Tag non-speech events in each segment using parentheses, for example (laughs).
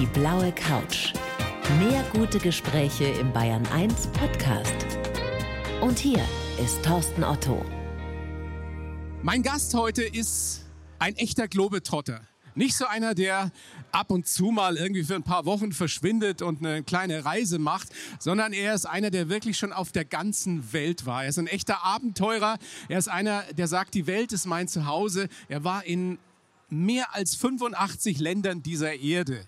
Die blaue Couch. Mehr gute Gespräche im Bayern 1 Podcast. Und hier ist Thorsten Otto. Mein Gast heute ist ein echter Globetrotter. Nicht so einer, der ab und zu mal irgendwie für ein paar Wochen verschwindet und eine kleine Reise macht, sondern er ist einer, der wirklich schon auf der ganzen Welt war. Er ist ein echter Abenteurer. Er ist einer, der sagt, die Welt ist mein Zuhause. Er war in mehr als 85 Ländern dieser Erde.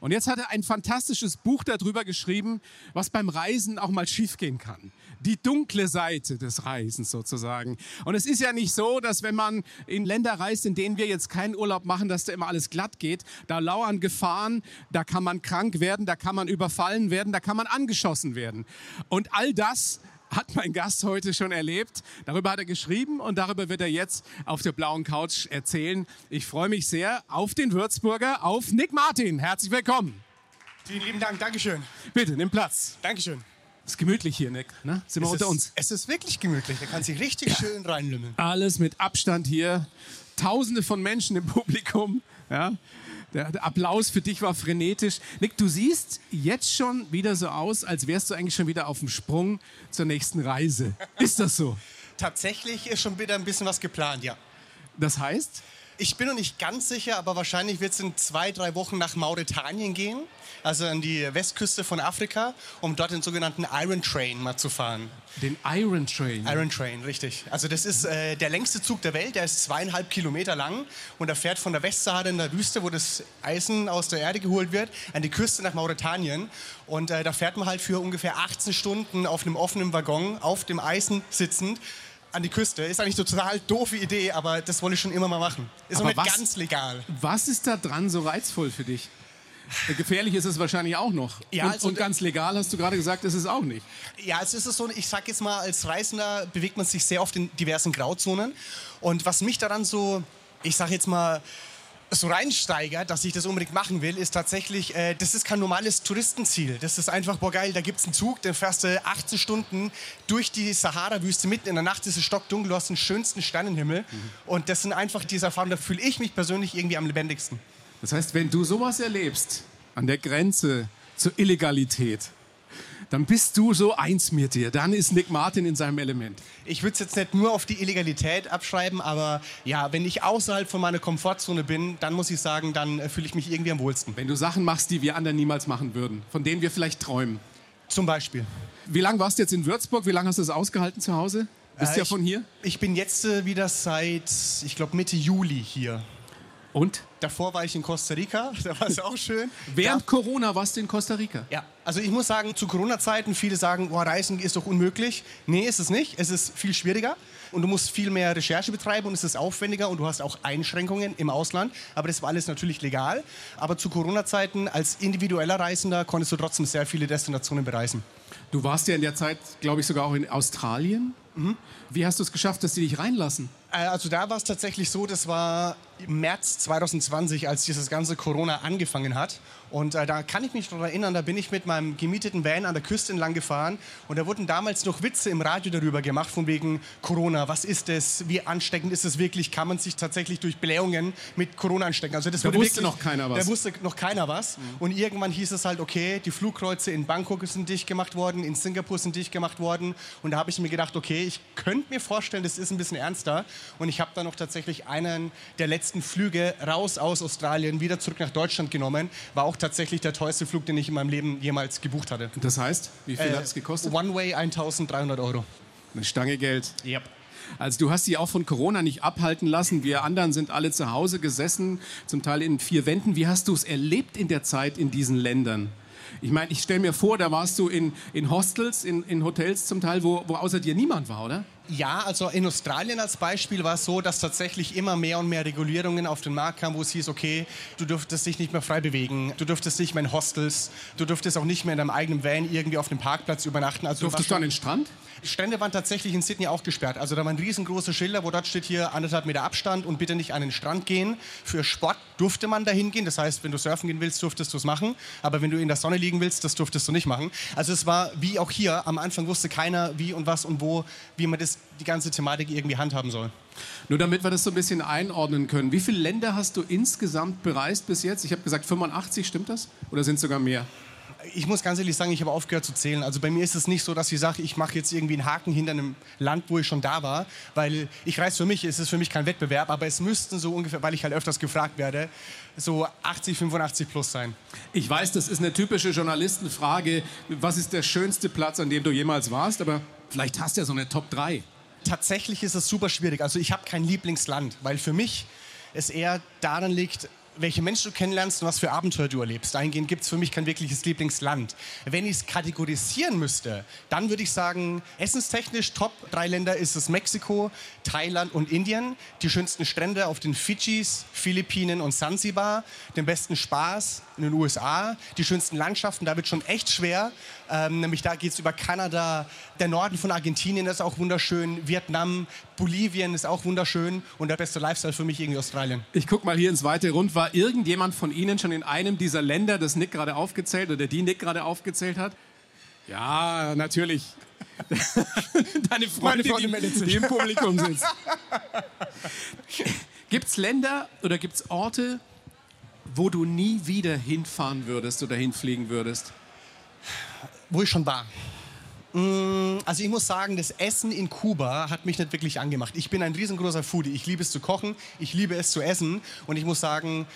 Und jetzt hat er ein fantastisches Buch darüber geschrieben, was beim Reisen auch mal schiefgehen kann. Die dunkle Seite des Reisens sozusagen. Und es ist ja nicht so, dass wenn man in Länder reist, in denen wir jetzt keinen Urlaub machen, dass da immer alles glatt geht. Da lauern Gefahren, da kann man krank werden, da kann man überfallen werden, da kann man angeschossen werden. Und all das hat mein Gast heute schon erlebt. Darüber hat er geschrieben und darüber wird er jetzt auf der blauen Couch erzählen. Ich freue mich sehr auf den Würzburger, auf Nick Martin. Herzlich willkommen. Vielen lieben Dank, Dankeschön. Bitte, nimm Platz. Dankeschön. Ist gemütlich hier, Nick. Ne? Sind wir es unter ist, uns? Es ist wirklich gemütlich. Da kann sich richtig ja. schön reinlümmeln. Alles mit Abstand hier. Tausende von Menschen im Publikum. Ja? Der, der, Applaus für dich war frenetisch. Nick, du siehst jetzt schon wieder so aus, als wärst du eigentlich schon wieder auf dem Sprung zur nächsten Reise. Ist das so? Tatsächlich ist schon wieder ein bisschen was geplant, ja. Das heißt? Ich bin noch nicht ganz sicher, aber wahrscheinlich wird es in zwei, drei Wochen nach Mauretanien gehen, also an die Westküste von Afrika, um dort den sogenannten Iron Train mal zu fahren. Den Iron Train? Iron Train, richtig. Also das ist äh, der längste Zug der Welt, der ist zweieinhalb Kilometer lang und er fährt von der Westsahara in der Wüste, wo das Eisen aus der Erde geholt wird, an die Küste nach Mauretanien. Und äh, da fährt man halt für ungefähr 18 Stunden auf einem offenen Waggon, auf dem Eisen sitzend, an die Küste. Ist eigentlich eine total doofe Idee, aber das wollte ich schon immer mal machen. Ist aber noch nicht was, ganz legal. Was ist da dran so reizvoll für dich? Gefährlich ist es wahrscheinlich auch noch. Ja, und, also, und, ganz legal hast du gerade gesagt, ist es auch nicht. Ja, es ist so, ich sag jetzt mal, als Reisender bewegt man sich sehr oft in diversen Grauzonen. Und was mich daran so, ich sag jetzt mal, so reinsteigert, dass ich das unbedingt machen will, ist tatsächlich, äh, das ist kein normales Touristenziel. Das ist einfach, boah geil, da gibt es einen Zug, der fährst du 18 Stunden durch die Sahara-Wüste mitten in der Nacht, ist es stockdunkel, du hast den schönsten Sternenhimmel. Mhm. Und das sind einfach diese Erfahrungen, da fühle ich mich persönlich irgendwie am lebendigsten. Das heißt, wenn du sowas erlebst, an der Grenze zur Illegalität, dann bist du so eins mit dir. Dann ist Nick Martin in seinem Element. Ich würde es jetzt nicht nur auf die Illegalität abschreiben, aber ja, wenn ich außerhalb von meiner Komfortzone bin, dann muss ich sagen, dann äh, fühle ich mich irgendwie am wohlsten. Wenn du Sachen machst, die wir anderen niemals machen würden, von denen wir vielleicht träumen. Zum Beispiel. Wie lange warst du jetzt in Würzburg? Wie lange hast du es ausgehalten zu Hause? Bist äh, du ja von hier? Ich bin jetzt äh, wieder seit, ich glaube, Mitte Juli hier. Und? Davor war ich in Costa Rica, (laughs) da war es auch schön. Während da, Corona warst du in Costa Rica? Ja, also ich muss sagen, zu Corona-Zeiten, viele sagen, oh, Reisen ist doch unmöglich. Nee, ist es nicht. Es ist viel schwieriger und du musst viel mehr Recherche betreiben und es ist aufwendiger und du hast auch Einschränkungen im Ausland. Aber das war alles natürlich legal. Aber zu Corona-Zeiten als individueller Reisender konntest du trotzdem sehr viele Destinationen bereisen. Du warst ja in der Zeit, glaube ich, sogar auch in Australien. Mhm. Wie hast du es geschafft, dass sie dich reinlassen? Äh, also da war es tatsächlich so, das war März 2020, als dieses ganze Corona angefangen hat. Und äh, da kann ich mich noch erinnern, da bin ich mit meinem gemieteten Van an der Küste entlang gefahren und da wurden damals noch Witze im Radio darüber gemacht, von wegen Corona, was ist es, wie ansteckend ist es wirklich, kann man sich tatsächlich durch Blähungen mit Corona anstecken. Also das da wusste wirklich, noch keiner was. Da wusste noch keiner was. Mhm. Und irgendwann hieß es halt, okay, die Flugkreuze in Bangkok sind dicht gemacht worden, in Singapur sind dicht gemacht worden. Und da habe ich mir gedacht, okay, ich könnte mir vorstellen, das ist ein bisschen ernster. Und ich habe dann noch tatsächlich einen der letzten Flüge raus aus Australien wieder zurück nach Deutschland genommen. War auch tatsächlich der teuerste Flug, den ich in meinem Leben jemals gebucht hatte. Das heißt, wie viel äh, hat es gekostet? One Way 1300 Euro. Eine Stange Geld. Yep. Also du hast sie auch von Corona nicht abhalten lassen. Wir anderen sind alle zu Hause gesessen, zum Teil in vier Wänden. Wie hast du es erlebt in der Zeit in diesen Ländern? Ich meine, ich stelle mir vor, da warst du in, in Hostels, in, in Hotels zum Teil, wo, wo außer dir niemand war, oder? Ja, also in Australien als Beispiel war es so, dass tatsächlich immer mehr und mehr Regulierungen auf den Markt kamen, wo es hieß, okay, du dürftest dich nicht mehr frei bewegen, du dürftest nicht mehr in Hostels, du dürftest auch nicht mehr in deinem eigenen Van irgendwie auf dem Parkplatz übernachten. Also Durftest du an den Strand? Strände waren tatsächlich in Sydney auch gesperrt. Also da waren riesengroße Schilder, wo dort steht hier anderthalb Meter Abstand und bitte nicht an den Strand gehen. Für Sport durfte man dahin gehen. Das heißt, wenn du surfen gehen willst, durftest du es machen. Aber wenn du in der Sonne liegen willst, das durftest du nicht machen. Also es war wie auch hier. Am Anfang wusste keiner, wie und was und wo, wie man das die ganze Thematik irgendwie handhaben soll. Nur damit wir das so ein bisschen einordnen können. Wie viele Länder hast du insgesamt bereist bis jetzt? Ich habe gesagt 85, stimmt das? Oder sind es sogar mehr? Ich muss ganz ehrlich sagen, ich habe aufgehört zu zählen. Also bei mir ist es nicht so, dass ich sage, ich mache jetzt irgendwie einen Haken hinter einem Land, wo ich schon da war, weil ich reise für mich, es ist für mich kein Wettbewerb, aber es müssten so ungefähr, weil ich halt öfters gefragt werde, so 80, 85 plus sein. Ich weiß, das ist eine typische Journalistenfrage. Was ist der schönste Platz, an dem du jemals warst? Aber vielleicht hast du ja so eine Top 3. Tatsächlich ist es super schwierig. Also ich habe kein Lieblingsland, weil für mich es eher daran liegt, welche Menschen du kennenlernst und was für Abenteuer du erlebst. Dahingehend gibt es für mich kein wirkliches Lieblingsland. Wenn ich es kategorisieren müsste, dann würde ich sagen, essenstechnisch Top drei Länder ist es Mexiko, Thailand und Indien. Die schönsten Strände auf den Fidschis, Philippinen und Sansibar. Den besten Spaß in den USA. Die schönsten Landschaften, da wird schon echt schwer. Ähm, nämlich da geht es über Kanada, der Norden von Argentinien ist auch wunderschön, Vietnam, Bolivien ist auch wunderschön und der beste Lifestyle für mich irgendwie Australien. Ich gucke mal hier ins weite Rund. War irgendjemand von Ihnen schon in einem dieser Länder, das Nick gerade aufgezählt oder die Nick gerade aufgezählt hat? Ja, natürlich. (laughs) Deine Freundin, Freundin die, die im Publikum sitzt. gibt es Länder oder gibt es Orte, wo du nie wieder hinfahren würdest oder hinfliegen würdest? Wo ich schon war. Mm, also ich muss sagen, das Essen in Kuba hat mich nicht wirklich angemacht. Ich bin ein riesengroßer Foodie. Ich liebe es zu kochen, ich liebe es zu essen und ich muss sagen,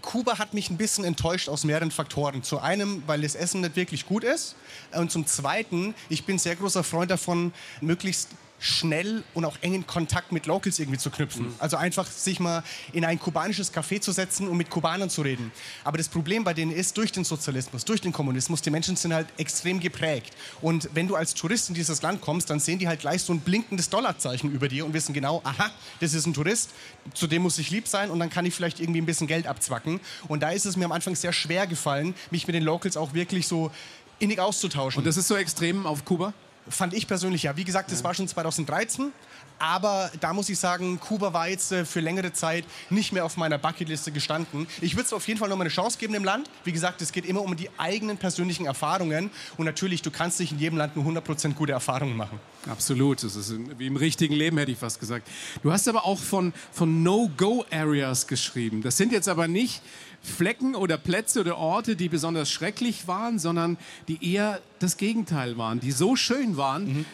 Kuba hat mich ein bisschen enttäuscht aus mehreren Faktoren. Zu einem, weil das Essen nicht wirklich gut ist und zum zweiten, ich bin sehr großer Freund davon, möglichst schnell und auch engen Kontakt mit Locals irgendwie zu knüpfen. Mhm. Also einfach sich mal in ein kubanisches Café zu setzen und mit Kubanern zu reden. Aber das Problem bei denen ist, durch den Sozialismus, durch den Kommunismus, die Menschen sind halt extrem geprägt. Und wenn du als Tourist in dieses Land kommst, dann sehen die halt gleich so ein blinkendes Dollarzeichen über dir und wissen genau, aha, das ist ein Tourist, zu dem muss ich lieb sein und dann kann ich vielleicht irgendwie ein bisschen Geld abzwacken. Und da ist es mir am Anfang sehr schwer gefallen, mich mit den Locals auch wirklich so innig auszutauschen. Und das ist so extrem auf Kuba? Fand ich persönlich ja. Wie gesagt, das war schon 2013. Aber da muss ich sagen, Kuba war jetzt äh, für längere Zeit nicht mehr auf meiner Bucketliste gestanden. Ich würde es auf jeden Fall noch mal eine Chance geben im Land. Wie gesagt, es geht immer um die eigenen persönlichen Erfahrungen. Und natürlich, du kannst nicht in jedem Land nur 100% gute Erfahrungen machen. Absolut. Das ist wie im richtigen Leben, hätte ich fast gesagt. Du hast aber auch von, von No-Go-Areas geschrieben. Das sind jetzt aber nicht Flecken oder Plätze oder Orte, die besonders schrecklich waren, sondern die eher das Gegenteil waren, die so schön waren, mhm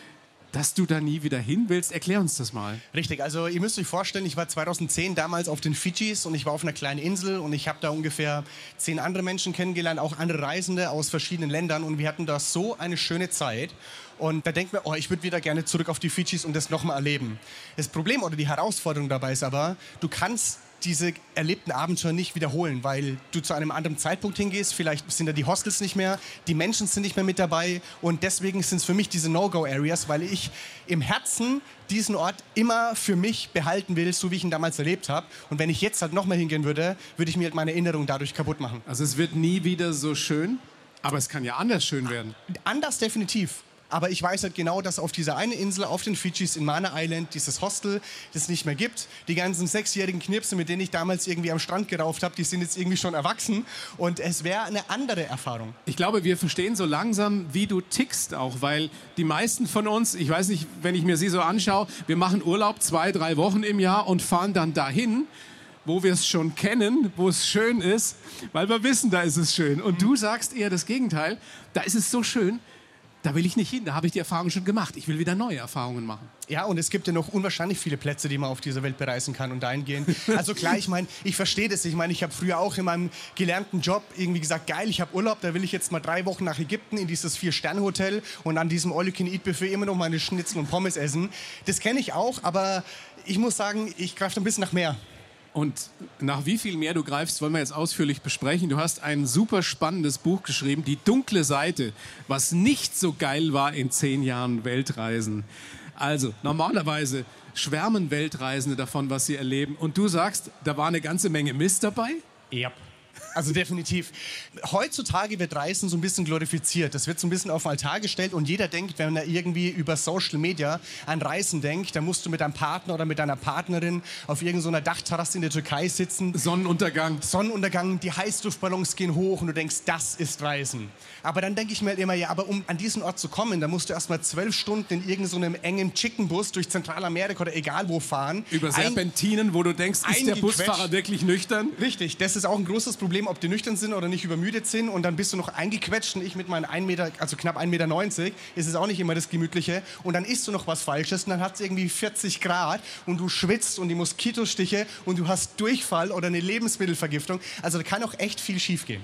dass du da nie wieder hin willst. Erklär uns das mal. Richtig, also ihr müsst euch vorstellen, ich war 2010 damals auf den Fidschis und ich war auf einer kleinen Insel und ich habe da ungefähr zehn andere Menschen kennengelernt, auch andere Reisende aus verschiedenen Ländern und wir hatten da so eine schöne Zeit. Und da denkt man, oh, ich würde wieder gerne zurück auf die Fidschis und das nochmal erleben. Das Problem oder die Herausforderung dabei ist aber, du kannst diese erlebten Abenteuer nicht wiederholen, weil du zu einem anderen Zeitpunkt hingehst. Vielleicht sind da die Hostels nicht mehr, die Menschen sind nicht mehr mit dabei und deswegen sind es für mich diese No-Go-Areas, weil ich im Herzen diesen Ort immer für mich behalten will, so wie ich ihn damals erlebt habe. Und wenn ich jetzt halt nochmal hingehen würde, würde ich mir halt meine Erinnerung dadurch kaputt machen. Also es wird nie wieder so schön, aber es kann ja anders schön werden. Anders definitiv. Aber ich weiß halt genau, dass auf dieser einen Insel, auf den Fidschis in Mana Island, dieses Hostel, das nicht mehr gibt. Die ganzen sechsjährigen Knirpse, mit denen ich damals irgendwie am Strand gerauft habe, die sind jetzt irgendwie schon erwachsen. Und es wäre eine andere Erfahrung. Ich glaube, wir verstehen so langsam, wie du tickst auch, weil die meisten von uns, ich weiß nicht, wenn ich mir sie so anschaue, wir machen Urlaub zwei, drei Wochen im Jahr und fahren dann dahin wo wir es schon kennen, wo es schön ist, weil wir wissen, da ist es schön. Und du sagst eher das Gegenteil. Da ist es so schön, da will ich nicht hin, da habe ich die Erfahrung schon gemacht. Ich will wieder neue Erfahrungen machen. Ja, und es gibt ja noch unwahrscheinlich viele Plätze, die man auf dieser Welt bereisen kann und dahin gehen. Also klar, ich meine, ich verstehe das. Ich meine, ich habe früher auch in meinem gelernten Job irgendwie gesagt, geil, ich habe Urlaub, da will ich jetzt mal drei Wochen nach Ägypten in dieses Vier-Sterne-Hotel und an diesem All-You-Can-Eat-Buffet immer noch meine Schnitzel und Pommes essen. Das kenne ich auch, aber ich muss sagen, ich greife ein bisschen nach mehr. Und nach wie viel mehr du greifst, wollen wir jetzt ausführlich besprechen. Du hast ein super spannendes Buch geschrieben, Die dunkle Seite, was nicht so geil war in zehn Jahren Weltreisen. Also, normalerweise schwärmen Weltreisende davon, was sie erleben. Und du sagst, da war eine ganze Menge Mist dabei? Ja. Also definitiv. Heutzutage wird Reisen so ein bisschen glorifiziert. Das wird so ein bisschen auf den Altar gestellt und jeder denkt, wenn er irgendwie über Social Media an Reisen denkt, dann musst du mit deinem Partner oder mit deiner Partnerin auf irgendeiner Dachterrasse in der Türkei sitzen. Sonnenuntergang. Sonnenuntergang, die Heißluftballons gehen hoch und du denkst, das ist Reisen. Aber dann denke ich mir halt immer, ja, aber um an diesen Ort zu kommen, da musst du erst mal zwölf Stunden in irgendeinem so engen Chickenbus durch Zentralamerika oder egal wo fahren. Über Serpentinen, wo du denkst, ist der Busfahrer wirklich nüchtern? Richtig, das ist auch ein großes Problem, ob die nüchtern sind oder nicht übermüdet sind. Und dann bist du noch eingequetscht und ich mit meinen 1 Meter, also knapp 1,90 Meter, ist es auch nicht immer das Gemütliche. Und dann isst du noch was Falsches und dann hat es irgendwie 40 Grad und du schwitzt und die Moskitostiche und du hast Durchfall oder eine Lebensmittelvergiftung. Also da kann auch echt viel schiefgehen.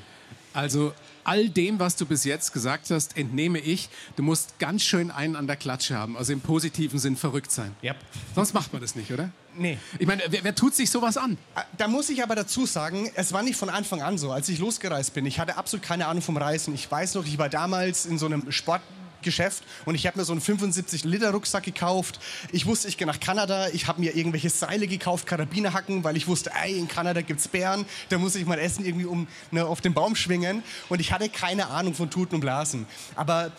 Also all dem, was du bis jetzt gesagt hast, entnehme ich, du musst ganz schön einen an der Klatsche haben, also im positiven Sinn verrückt sein. Yep. Sonst macht man das nicht, oder? Nee. Ich meine, wer, wer, tut sich sowas an? Äh, da muss ich aber dazu sagen, es war nicht von Anfang an so. Als ich losgereist bin, ich hatte absolut keine Ahnung vom Reisen. Ich weiß noch, ich war damals in so einem Sport Geschäft und ich habe mir so einen 75 Liter Rucksack gekauft. Ich wusste, ich gehe nach Kanada. Ich habe mir irgendwelche Seile gekauft, Karabinerhacken, weil ich wusste, ey, in Kanada gibt es Bären. Da muss ich mein Essen irgendwie um ne, auf den Baum schwingen. Und ich hatte keine Ahnung von Tuten und Blasen. Aber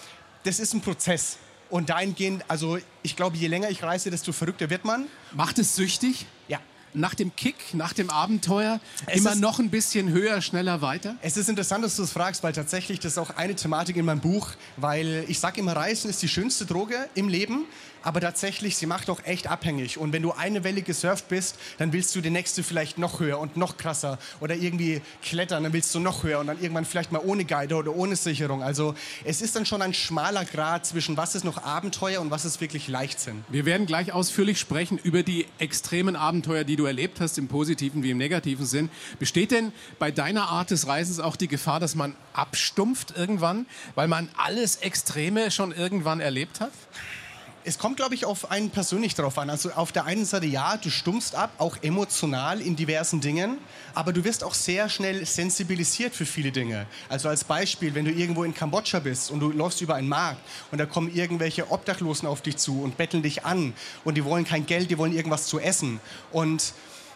das ist ein Prozess. Und dahingehend, also ich glaube, je länger ich reise, desto verrückter wird man. Macht es süchtig? Ja nach dem Kick, nach dem Abenteuer es immer noch ein bisschen höher, schneller, weiter? Es ist interessant, dass du das fragst, weil tatsächlich das ist auch eine Thematik in meinem Buch, weil ich sage immer, Reisen ist die schönste Droge im Leben, aber tatsächlich, sie macht auch echt abhängig. Und wenn du eine Welle gesurft bist, dann willst du die nächste vielleicht noch höher und noch krasser oder irgendwie klettern, dann willst du noch höher und dann irgendwann vielleicht mal ohne Guide oder ohne Sicherung. Also es ist dann schon ein schmaler Grad zwischen was ist noch Abenteuer und was ist wirklich Leichtsinn. Wir werden gleich ausführlich sprechen über die extremen Abenteuer, die du erlebt hast, im positiven wie im negativen Sinn. Besteht denn bei deiner Art des Reisens auch die Gefahr, dass man abstumpft irgendwann, weil man alles Extreme schon irgendwann erlebt hat? Es kommt, glaube ich, auf einen persönlich drauf an. Also auf der einen Seite ja, du stummst ab, auch emotional in diversen Dingen, aber du wirst auch sehr schnell sensibilisiert für viele Dinge. Also als Beispiel, wenn du irgendwo in Kambodscha bist und du läufst über einen Markt und da kommen irgendwelche Obdachlosen auf dich zu und betteln dich an und die wollen kein Geld, die wollen irgendwas zu essen und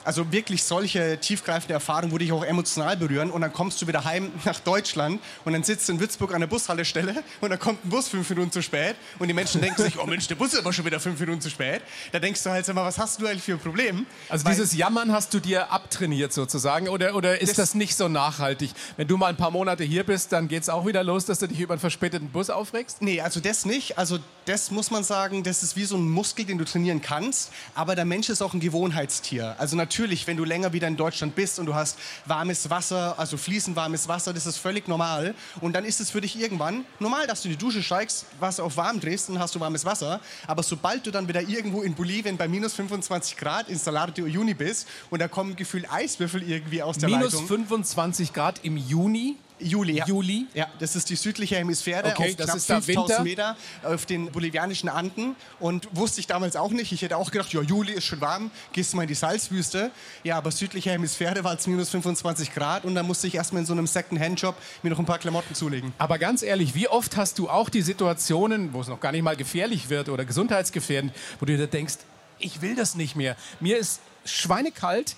also wirklich solche tiefgreifende Erfahrungen würde ich auch emotional berühren. Und dann kommst du wieder heim nach Deutschland und dann sitzt du in Würzburg an der Bushaltestelle und dann kommt ein Bus fünf Minuten zu spät und die Menschen denken sich, oh Mensch, der Bus ist aber schon wieder fünf Minuten zu spät. Da denkst du halt, sag mal, was hast du eigentlich für ein Problem? Also Weil dieses Jammern hast du dir abtrainiert sozusagen oder, oder ist das, das, nicht so nachhaltig? Wenn du mal ein paar Monate hier bist, dann geht es auch wieder los, dass du dich über einen verspäteten Bus aufregst? Nee, also das nicht. Also das muss man sagen, das ist wie so ein Muskel, den du trainieren kannst. Aber der Mensch ist auch ein Gewohnheitstier. Also natürlich natürlich, wenn du länger wieder in Deutschland bist und du hast warmes Wasser, also fließend warmes Wasser, das ist völlig normal. Und dann ist es für dich irgendwann normal, dass du in die Dusche steigst, Wasser auf warm drehst, dann hast du warmes Wasser. Aber sobald du dann wieder irgendwo in Bolivien bei minus 25 Grad in Salar de Uyuni bist und da kommen gefühlt Eiswürfel irgendwie aus der minus Leitung. Minus 25 Grad im Juni? Juli. Ja. Juli? Ja, das ist die südliche Hemisphäre okay, auf das knapp ist 5000 Meter auf den bolivianischen Anden. Und wusste ich damals auch nicht. Ich hätte auch gedacht, ja, Juli ist schon warm, gehst du mal in die Salzwüste. Ja, aber südliche Hemisphäre war es minus 25 Grad und da musste ich erstmal in so einem Second-Hand-Job mir noch ein paar Klamotten zulegen. Aber ganz ehrlich, wie oft hast du auch die Situationen, wo es noch gar nicht mal gefährlich wird oder gesundheitsgefährdend, wo du dir denkst, ich will das nicht mehr. Mir ist schweinekalt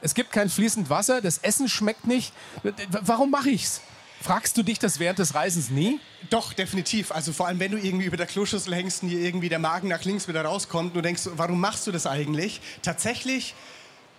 es gibt kein fließend Wasser, das Essen schmeckt nicht. Warum mache ich's? Fragst du dich das während des Reisens nie? Doch, definitiv. Also vor allem, wenn du irgendwie über der Kloschüssel hängst und dir irgendwie der Magen nach links wieder rauskommt und du denkst, warum machst du das eigentlich? Tatsächlich,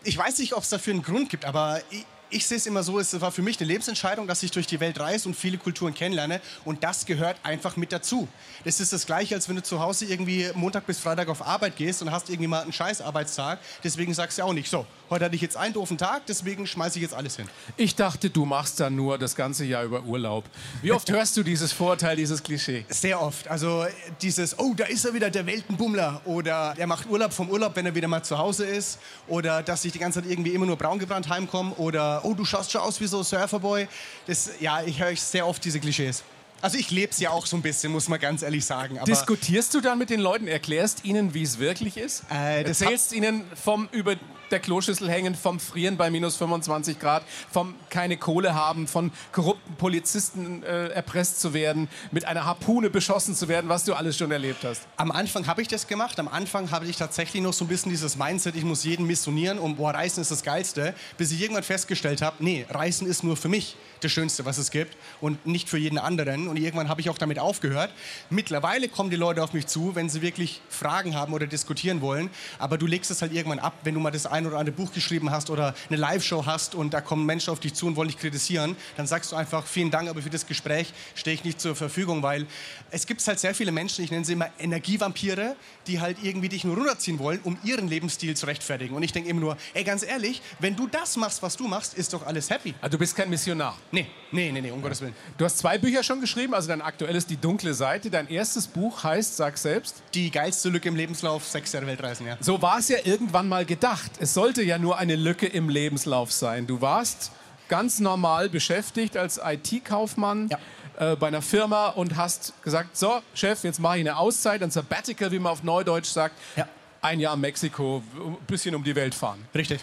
ich weiß nicht, ob es dafür einen Grund gibt, aber ich, ich sehe es immer so, es war für mich eine Lebensentscheidung, dass ich durch die Welt reise und viele Kulturen kennenlerne und das gehört einfach mit dazu. Das ist das gleiche, als wenn du zu Hause irgendwie Montag bis Freitag auf Arbeit gehst und hast irgendwie mal einen scheiß Arbeitstag, deswegen sagst du auch nicht, so, heute hatte ich jetzt einen doofen Tag, deswegen schmeiße ich jetzt alles hin. Ich dachte, du machst dann nur das ganze Jahr über Urlaub. Wie oft hörst du dieses Vorteil, dieses Klischee? Sehr oft. Also dieses, oh, da ist er wieder, der Weltenbummler. Oder er macht Urlaub vom Urlaub, wenn er wieder mal zu Hause ist. Oder dass ich die ganze Zeit irgendwie immer nur braun gebrannt heimkomme. Oder, oh, du schaust schon aus wie so ein Surferboy. Das, ja, ich höre sehr oft diese Klischees. Also ich lebe es ja auch so ein bisschen, muss man ganz ehrlich sagen. Diskutierst du dann mit den Leuten, erklärst ihnen, wie es wirklich ist? Äh, Erzählst ihnen vom über der Kloschüssel hängen, vom Frieren bei minus 25 Grad, vom keine Kohle haben, von korrupten Polizisten äh, erpresst zu werden, mit einer Harpune beschossen zu werden, was du alles schon erlebt hast. Am Anfang habe ich das gemacht. Am Anfang habe ich tatsächlich noch so ein bisschen dieses Mindset, ich muss jeden missionieren und boah, Reisen ist das Geilste, bis ich irgendwann festgestellt habe, nee, Reisen ist nur für mich das Schönste, was es gibt und nicht für jeden anderen. Und irgendwann habe ich auch damit aufgehört. Mittlerweile kommen die Leute auf mich zu, wenn sie wirklich Fragen haben oder diskutieren wollen. Aber du legst es halt irgendwann ab, wenn du mal das ein oder andere Buch geschrieben hast oder eine Live-Show hast und da kommen Menschen auf dich zu und wollen dich kritisieren, dann sagst du einfach, vielen Dank, aber für das Gespräch stehe ich nicht zur Verfügung, weil es gibt halt sehr viele Menschen, ich nenne sie immer Energievampire, die halt irgendwie dich nur runterziehen wollen, um ihren Lebensstil zu rechtfertigen. Und ich denke immer nur, ey, ganz ehrlich, wenn du das machst, was du machst, ist doch alles happy. Also du bist kein Missionar. Nee, nee, nee, nee, um Gottes Willen. Du hast zwei Bücher schon geschrieben, also dein aktuelles Die dunkle Seite. Dein erstes Buch heißt, sag selbst. Die geilste Lücke im Lebenslauf, sechs Jahre Weltreisen, ja. So war es ja irgendwann mal gedacht. Es sollte ja nur eine Lücke im Lebenslauf sein. Du warst ganz normal beschäftigt als IT-Kaufmann. Ja. äh, Bei einer Firma und hast gesagt, so Chef, jetzt mache ich eine Auszeit, ein Sabbatical, wie man auf Neudeutsch sagt, Ja. ein Jahr Mexiko, ein bisschen um die Welt fahren. Richtig.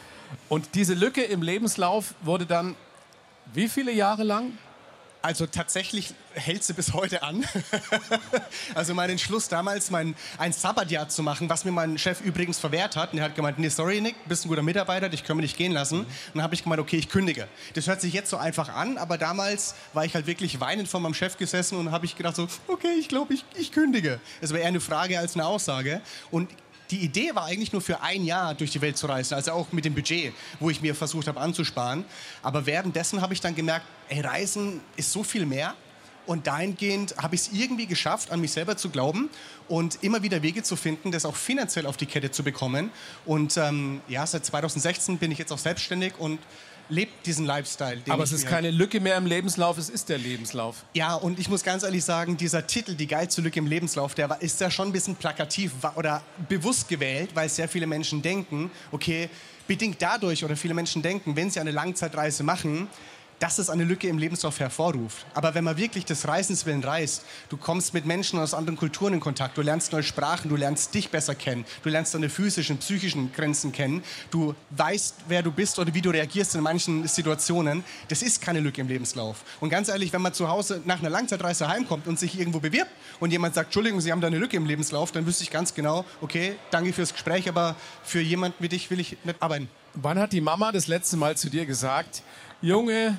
Und diese Lücke im Lebenslauf wurde dann wie viele Jahre lang? Also tatsächlich hält sie bis heute an. (laughs) also mein Entschluss damals, mein, ein Sabbatjahr zu machen, was mir mein Chef übrigens verwehrt hat. Und er hat gemeint, nee, sorry Nick, bist ein guter Mitarbeiter, dich können wir nicht gehen lassen. Und dann habe ich gemeint, okay, ich kündige. Das hört sich jetzt so einfach an, aber damals war ich halt wirklich weinend vor meinem Chef gesessen und habe ich gedacht so, okay, ich glaube, ich, ich kündige. Es war eher eine Frage als eine Aussage. Und die Idee war eigentlich nur für ein Jahr durch die Welt zu reisen, also auch mit dem Budget, wo ich mir versucht habe anzusparen. Aber währenddessen habe ich dann gemerkt, ey, Reisen ist so viel mehr. Und dahingehend habe ich es irgendwie geschafft, an mich selber zu glauben und immer wieder Wege zu finden, das auch finanziell auf die Kette zu bekommen. Und ähm, ja, seit 2016 bin ich jetzt auch selbstständig und lebe diesen Lifestyle. Aber es ist keine Lücke mehr im Lebenslauf, es ist der Lebenslauf. ja, und ich muss ganz ehrlich sagen, dieser Titel, die geilste Lücke im Lebenslauf, der war, ist ja schon ein bisschen plakativ oder bewusst gewählt, weil sehr viele Menschen denken, okay, bedingt dadurch oder viele Menschen denken, wenn sie eine Langzeitreise machen, dass es eine Lücke im Lebenslauf hervorruft. Aber wenn man wirklich des Reisens willen reist, du kommst mit Menschen aus anderen Kulturen in Kontakt, du lernst neue Sprachen, du lernst dich besser kennen, du lernst deine physischen, psychischen Grenzen kennen, du weißt, wer du bist oder wie du reagierst in manchen Situationen, das ist keine Lücke im Lebenslauf. Und ganz ehrlich, wenn man zu Hause nach einer Langzeitreise heimkommt und sich irgendwo bewirbt und jemand sagt, Entschuldigung, Sie haben da eine Lücke im Lebenslauf, dann wüsste ich ganz genau, okay, danke fürs Gespräch, aber für jemanden wie dich will ich nicht arbeiten. Wann hat die Mama das letzte Mal zu dir gesagt, Junge,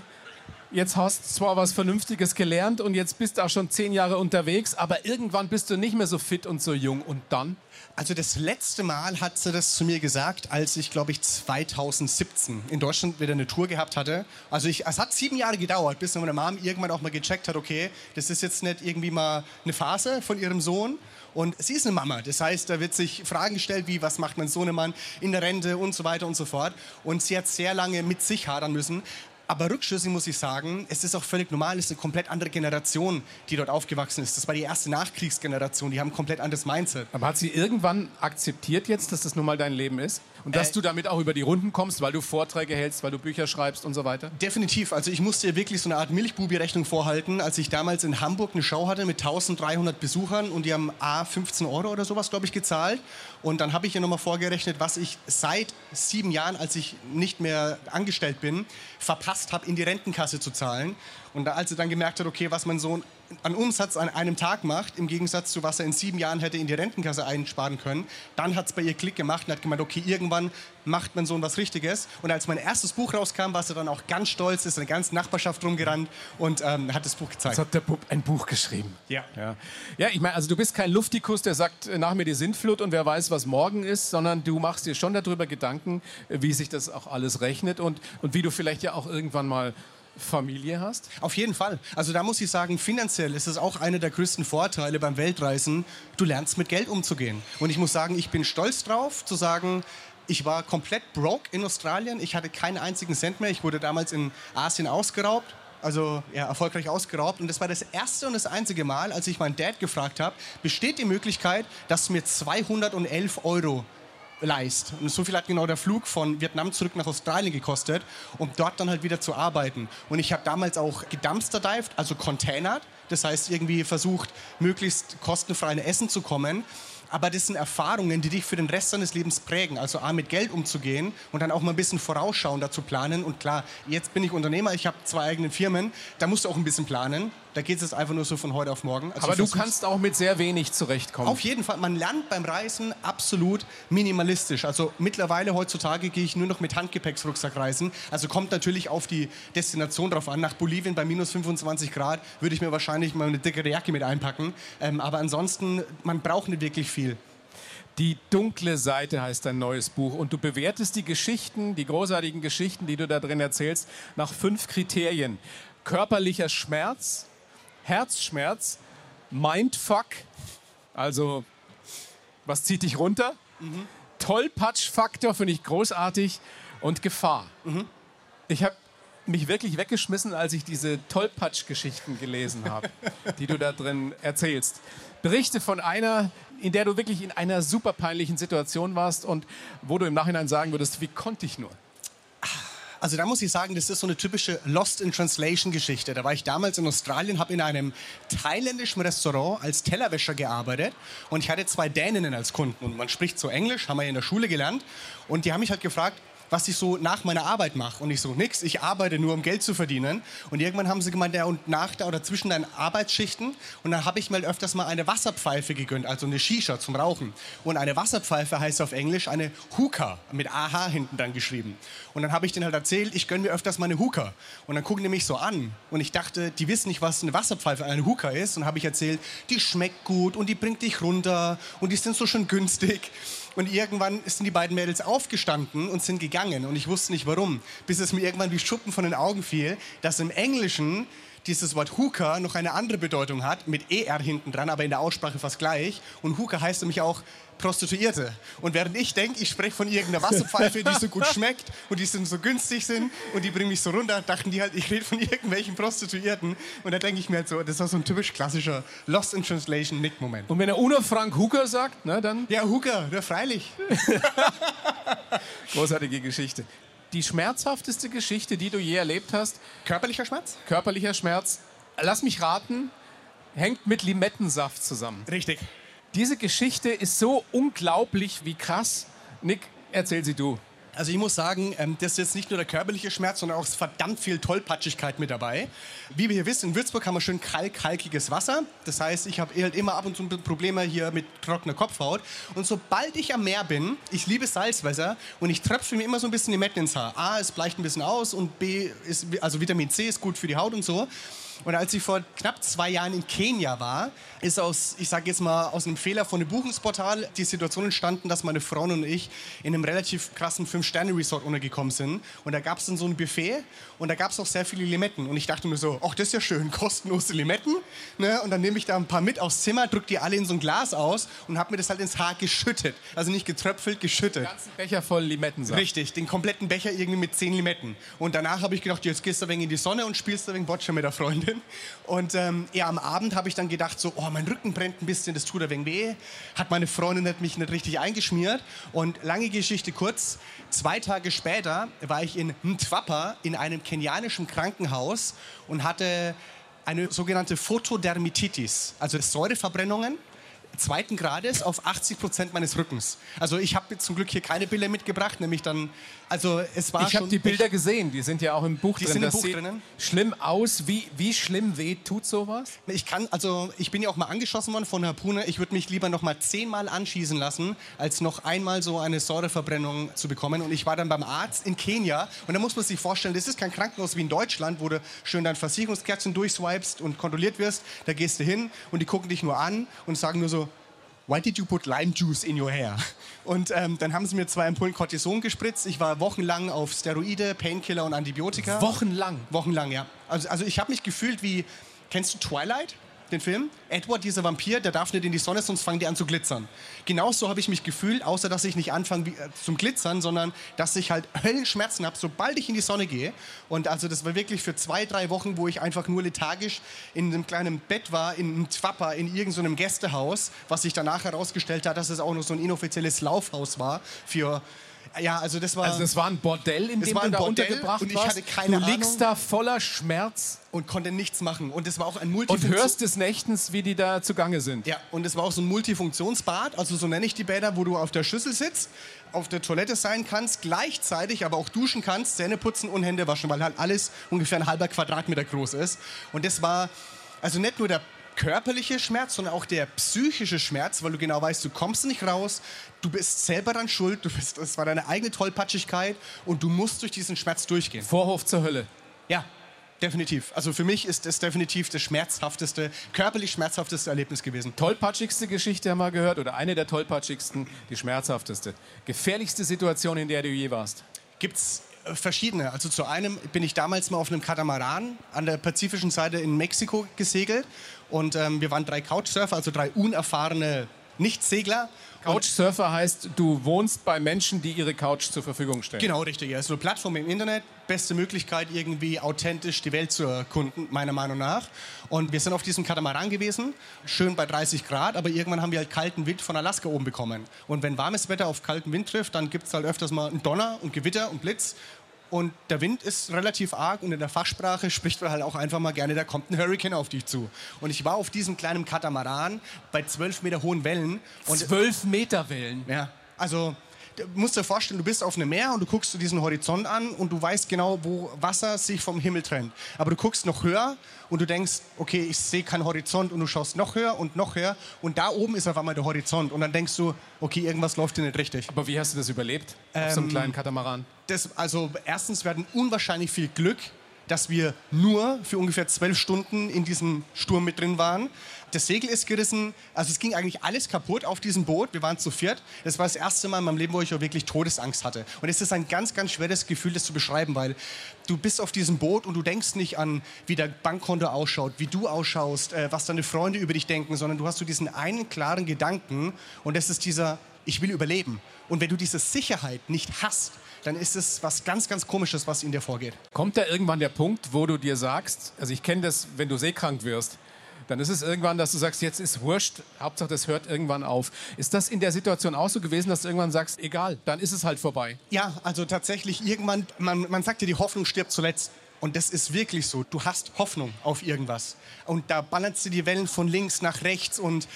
jetzt hast zwar was Vernünftiges gelernt und jetzt bist du auch schon zehn Jahre unterwegs, aber irgendwann bist du nicht mehr so fit und so jung und dann? Also das letzte Mal hat sie das zu mir gesagt, als ich, glaube ich, 2017 in Deutschland wieder eine Tour gehabt hatte. Also ich, es hat sieben Jahre gedauert, bis meine Mom irgendwann auch mal gecheckt hat, okay, das ist jetzt nicht irgendwie mal eine Phase von ihrem Sohn. Und sie ist eine Mama, das heißt, da wird sich Fragen gestellt, wie, was macht mein Sohnemann in der Rente und so weiter und so fort. Und sie hat sehr lange mit sich hadern müssen. Aber rückschlüssig muss ich sagen, es ist auch völlig normal, es ist eine komplett andere Generation, die dort aufgewachsen ist. Das war die erste Nachkriegsgeneration, die haben ein komplett anderes Mindset. Aber hat sie irgendwann akzeptiert jetzt, dass das nun mal dein Leben ist? Und dass Äh, du damit auch über die Runden kommst, weil du Vorträge hältst, weil du Bücher schreibst und so weiter? Definitiv. Also ich musste ihr wirklich so eine Art Milchbubi-Rechnung vorhalten, als ich damals in Hamburg eine Show hatte mit 1300 Besuchern und die haben A 15 Euro oder sowas, glaube ich, gezahlt. Und dann habe ich ihr nochmal vorgerechnet, was ich seit sieben Jahren, als ich nicht mehr angestellt bin, verpasst habe, in die Rentenkasse zu zahlen. Und als sie dann gemerkt hat, okay, was mein Sohn an Umsatz an einem Tag macht, im Gegensatz zu was er in sieben Jahren hätte in die Rentenkasse einsparen können, dann hat es bei ihr Klick gemacht und hat gemeint, okay, irgendwann macht mein Sohn was Richtiges. Und als mein erstes Buch rauskam, war sie dann auch ganz stolz, ist in der ganzen Nachbarschaft rumgerannt und ähm, hat das Buch gezeigt. Jetzt hat der Bub ein Buch geschrieben. Ja. Ja, ja ich meine, also du bist kein Luftikus, der sagt, äh, nach mir die Sintflut und wer weiß, was morgen ist, sondern du machst dir schon darüber Gedanken, äh, wie sich das auch alles rechnet und, und wie du vielleicht ja auch irgendwann mal Familie hast. Auf jeden Fall. Also da muss ich sagen, finanziell ist es auch einer der größten Vorteile beim Weltreisen. Du lernst mit Geld umzugehen. Und ich muss sagen, ich bin stolz drauf zu sagen, ich war komplett broke in Australien. Ich hatte keinen einzigen Cent mehr. Ich wurde damals in Asien ausgeraubt. Also ja, erfolgreich ausgeraubt. Und das war das erste und das einzige Mal, als ich meinen Dad gefragt habe, besteht die Möglichkeit, dass du mir 211 Euro leist. Und so viel hat genau der Flug von Vietnam zurück nach Australien gekostet, um dort dann halt wieder zu arbeiten. Und ich habe damals auch gedumpsterdived, also containert. Das heißt, irgendwie versucht, möglichst kostenfrei an Essen zu kommen. aber das sind Erfahrungen, die dich für den Rest deines Lebens prägen. Also A, mit Geld umzugehen und dann auch mal ein bisschen vorausschauender zu planen. Und klar, jetzt bin ich Unternehmer, ich habe zwei eigene Firmen, da musst du auch ein bisschen planen. Da geht es jetzt einfach nur so von heute auf morgen. Also aber du kannst auch mit sehr wenig zurechtkommen. Auf jeden Fall. Man lernt beim Reisen absolut minimalistisch. Also mittlerweile heutzutage gehe ich nur noch mit Handgepäcksrucksack reisen. Also kommt natürlich auf die Destination drauf an. Nach Bolivien bei minus 25 Grad würde ich mir wahrscheinlich mal eine dickere Jacke mit einpacken. Ähm, aber ansonsten, man braucht nicht wirklich viel. Die dunkle Seite heißt dein neues Buch und du bewertest die Geschichten, die großartigen Geschichten, die du da drin erzählst, nach fünf Kriterien. Körperlicher Schmerz, Herzschmerz, Mindfuck, also was zieht dich runter? Mhm. Tollpatschfaktor finde ich großartig und Gefahr. Mhm. Ich habe mich wirklich weggeschmissen, als ich diese Tollpatsch-Geschichten gelesen habe, die du da drin erzählst. Berichte von einer, in der du wirklich in einer super peinlichen Situation warst und wo du im Nachhinein sagen würdest, wie konnte ich nur? Also da muss ich sagen, das ist so eine typische Lost in Translation Geschichte. Da war ich damals in Australien, habe in einem thailändischen Restaurant als Tellerwäscher gearbeitet und ich hatte zwei Däninnen als Kunden und man spricht so Englisch, haben wir in der Schule gelernt und die haben mich halt gefragt, was ich so nach meiner Arbeit mache. Und ich so, nix, ich arbeite nur, um Geld zu verdienen. Und irgendwann haben sie gemeint, ja, und nach oder zwischen deinen Arbeitsschichten. Und dann habe ich mir öfters mal eine Wasserpfeife gegönnt, also eine Shisha zum Rauchen. Und eine Wasserpfeife heißt auf Englisch eine Hookah, mit AH hinten dann geschrieben. Und dann habe ich denen halt erzählt, ich gönne mir öfters mal eine Hookah. Und dann gucken die mich so an. Und ich dachte, die wissen nicht, was eine Wasserpfeife, eine Hookah ist. Und habe ich erzählt, die schmeckt gut und die bringt dich runter und die sind so schön günstig. Und irgendwann sind die beiden Mädels aufgestanden und sind gegangen. Und ich wusste nicht warum. Bis es mir irgendwann wie Schuppen von den Augen fiel, dass im Englischen dieses Wort Hooker noch eine andere Bedeutung hat, mit ER hinten dran, aber in der Aussprache fast gleich. Und Hooker heißt nämlich auch Prostituierte. Und während ich denke, ich spreche von irgendeiner Wasserpfeife, die so gut (laughs) schmeckt und die so günstig sind und die bringen mich so runter, dachten die halt, ich rede von irgendwelchen Prostituierten. Und da denke ich mir halt so, das war so ein typisch klassischer Lost in Translation Nick-Moment. Und wenn er Uno Frank Hooker sagt, ne, dann... Ja, Hooker, ja, freilich. (laughs) Großartige Geschichte die schmerzhafteste Geschichte, die du je erlebt hast? Körperlicher Schmerz? Körperlicher Schmerz. Lass mich raten, hängt mit Limettensaft zusammen. Richtig. Diese Geschichte ist so unglaublich wie krass. Nick, erzähl sie du. Also ich muss sagen, ähm, das ist jetzt nicht nur der körperliche Schmerz, sondern auch verdammt viel Tollpatschigkeit mit dabei. Wie wir hier wissen, in Würzburg haben wir schön kalk-kalkiges Wasser. Das heißt, ich habe halt immer ab und zu Probleme hier mit trockener Kopfhaut. Und sobald ich am Meer bin, ich liebe Salzwasser und ich tröpfe mir immer so ein bisschen die Metten ins Haar. A, es bleicht ein bisschen aus und B, ist, also Vitamin C ist gut für die Haut und so. Und als ich vor knapp zwei Jahren in Kenia war, ist aus, ich sage jetzt mal, aus einem Fehler von dem Buchungsportal die Situation entstanden, dass meine Freundin und ich in einem relativ krassen Fünf-Sterne-Resort untergekommen sind. Und da gab es dann so ein Buffet und da gab es auch sehr viele Limetten. Und ich dachte mir so, ach, das ist ja schön, (laughs) kostenlose Limetten. Ne? Und dann nehme ich da ein paar mit aufs Zimmer, drücke die alle in so ein Glas aus und habe mir das halt ins Haar geschüttet. Also nicht getröpfelt, geschüttet. Den ganzen Becher voll Limettensaft. Richtig, den kompletten Becher irgendwie mit zehn Limetten. Und danach habe ich gedacht, jetzt gehst du ein wenig in die Sonne und spielst ein wenig Boccia mit der Freundin. Und ähm, ja, am Abend habe ich dann gedacht, so, oh, mein Rücken brennt ein bisschen, das tut ein wenig weh. Hat meine Freundin nicht, mich nicht richtig eingeschmiert. Und lange Geschichte kurz, zwei Tage später war ich in Mtwapa in einem kenianischen Krankenhaus und hatte eine sogenannte Photodermititis, also Säureverbrennungen zweiten Grades auf 80 Prozent meines Rückens. Also ich habe zum Glück hier keine Bilder mitgebracht, nämlich dann, also es war Ich habe die Bilder gesehen, die sind ja auch im Buch die drin. Sind im Buch drinnen. Schlimm aus, wie, wie schlimm weh tut sowas? Ich kann, also ich bin ja auch mal angeschossen worden von Harpune. Ich würde mich lieber noch mal zehnmal anschießen lassen, als noch einmal so eine Säureverbrennung zu bekommen. Und ich war dann beim Arzt in Kenia und da muss man sich vorstellen, das ist kein Krankenhaus wie in Deutschland, wo du schön dein Versicherungskärtchen durchswipest und kontrolliert wirst. Da gehst du hin und die gucken dich nur an und sagen nur so, why did you put lime juice in your hair? (laughs) Und ähm, dann haben sie mir zwei Ampullen Cortison gespritzt. Ich war wochenlang auf Steroide, Painkiller und Antibiotika. Wochenlang? Wochenlang, ja. Also, also ich habe mich gefühlt wie, kennst du Twilight? Den Film. Edward, dieser Vampir, der darf nicht in die Sonne, sonst fangen die an zu glitzern. Genauso habe ich mich gefühlt, außer dass ich nicht anfange äh, zum Glitzern, sondern dass ich halt (laughs) Höllenschmerzen habe, sobald ich in die Sonne gehe. Und also das war wirklich für zwei, drei Wochen, wo ich einfach nur lethargisch in einem kleinen Bett war, in einem Twapper, in irgendeinem Gästehaus, was sich danach herausgestellt hat, dass es auch noch so ein inoffizielles Laufhaus war für Ja, also das war. Also das war ein Bordell, in Das dem war du ein da Bordell untergebracht und ich warst. hatte keine du liegst Ahnung. da voller Schmerz und konnte nichts machen. Und das war auch ein und Multifunktions hörst des Nächtens, wie die da zugange sind. Ja, und es war auch so ein Multifunktionsbad, also so nenne ich die Bäder, wo du auf der Schüssel sitzt, auf der Toilette sein kannst, gleichzeitig aber auch duschen kannst, Zähne putzen und Hände waschen, weil halt alles ungefähr ein halber Quadratmeter groß ist. Und das war also nicht nur der körperliche Schmerz, sondern auch der psychische Schmerz, weil du genau weißt, du kommst nicht raus, du bist selber dann schuld, du bist, es war deine eigene Tollpatschigkeit und du musst durch diesen Schmerz durchgehen. Vorhof zur Hölle. Ja, definitiv. Also für mich ist es definitiv das schmerzhafteste, körperlich schmerzhafteste Erlebnis gewesen. Tollpatschigste Geschichte haben wir gehört oder eine der tollpatschigsten, die schmerzhafteste. Gefährlichste Situation, in der du je warst. gibt es verschiedene. Also zu einem bin ich damals mal auf einem Katamaran an der pazifischen Seite in Mexiko gesegelt und ähm, wir waren drei Couchsurfer, also drei unerfahrene Nichtsegler. Couchsurfer heißt, du wohnst bei Menschen, die ihre Couch zur Verfügung stellen. Genau, richtig. Also eine Plattform im Internet, beste Möglichkeit, irgendwie authentisch die Welt zu erkunden, meiner Meinung nach. Und wir sind auf diesem Katamaran gewesen, schön bei 30 Grad, aber irgendwann haben wir halt kalten Wind von Alaska oben bekommen. Und wenn warmes Wetter auf kalten Wind trifft, dann gibt es halt öfters mal einen Donner und Gewitter und Blitz. Und der Wind ist relativ arg und in der Fachsprache spricht man halt auch einfach mal gerne, da kommt ein Hurricane auf dich zu. Und ich war auf diesem kleinen Katamaran bei 12 Meter hohen Wellen. Und Zwölf Meter Wellen. ja, also musst dir vorstellen, du bist auf einem Meer und du guckst du diesen Horizont an und du weißt genau, wo Wasser sich vom Himmel trennt. Aber du guckst noch höher und du denkst, okay, ich sehe keinen Horizont und du schaust noch höher und noch höher und da oben ist auf einmal der Horizont und dann denkst du, okay, irgendwas läuft hier nicht richtig. Aber wie hast du das überlebt? Auf so einem kleinen Katamaran? Das, also erstens, wir hatten unwahrscheinlich viel Glück, dass wir nur für ungefähr zwölf Stunden in diesem Sturm mit drin waren. Das Segel ist gerissen, also es ging eigentlich alles kaputt auf diesem Boot. Wir waren zu viert. Das war das erste Mal in meinem Leben, wo ich auch wirklich Todesangst hatte. Und es ist ein ganz, ganz schweres Gefühl, das zu beschreiben, weil du bist auf diesem Boot und du denkst nicht an, wie dein Bankkonto ausschaut, wie du ausschaust, äh, was deine Freunde über dich denken, sondern du hast so diesen einen klaren Gedanken und das ist dieser, ich will überleben. Und wenn du diese Sicherheit nicht hast, dann ist es was ganz, ganz Komisches, was in dir vorgeht. Kommt da irgendwann der Punkt, wo du dir sagst, also ich kenne das, wenn du seekrank wirst, dann ist es irgendwann, dass du sagst, jetzt ist wurscht, Hauptsache das hört irgendwann auf. Ist das in der Situation auch so gewesen, dass du irgendwann sagst, egal, dann ist es halt vorbei? Ja, also tatsächlich irgendwann, man, man sagt ja, die Hoffnung stirbt zuletzt. Und das ist wirklich so. Du hast Hoffnung auf irgendwas. Und da ballerst du die Wellen von links nach rechts und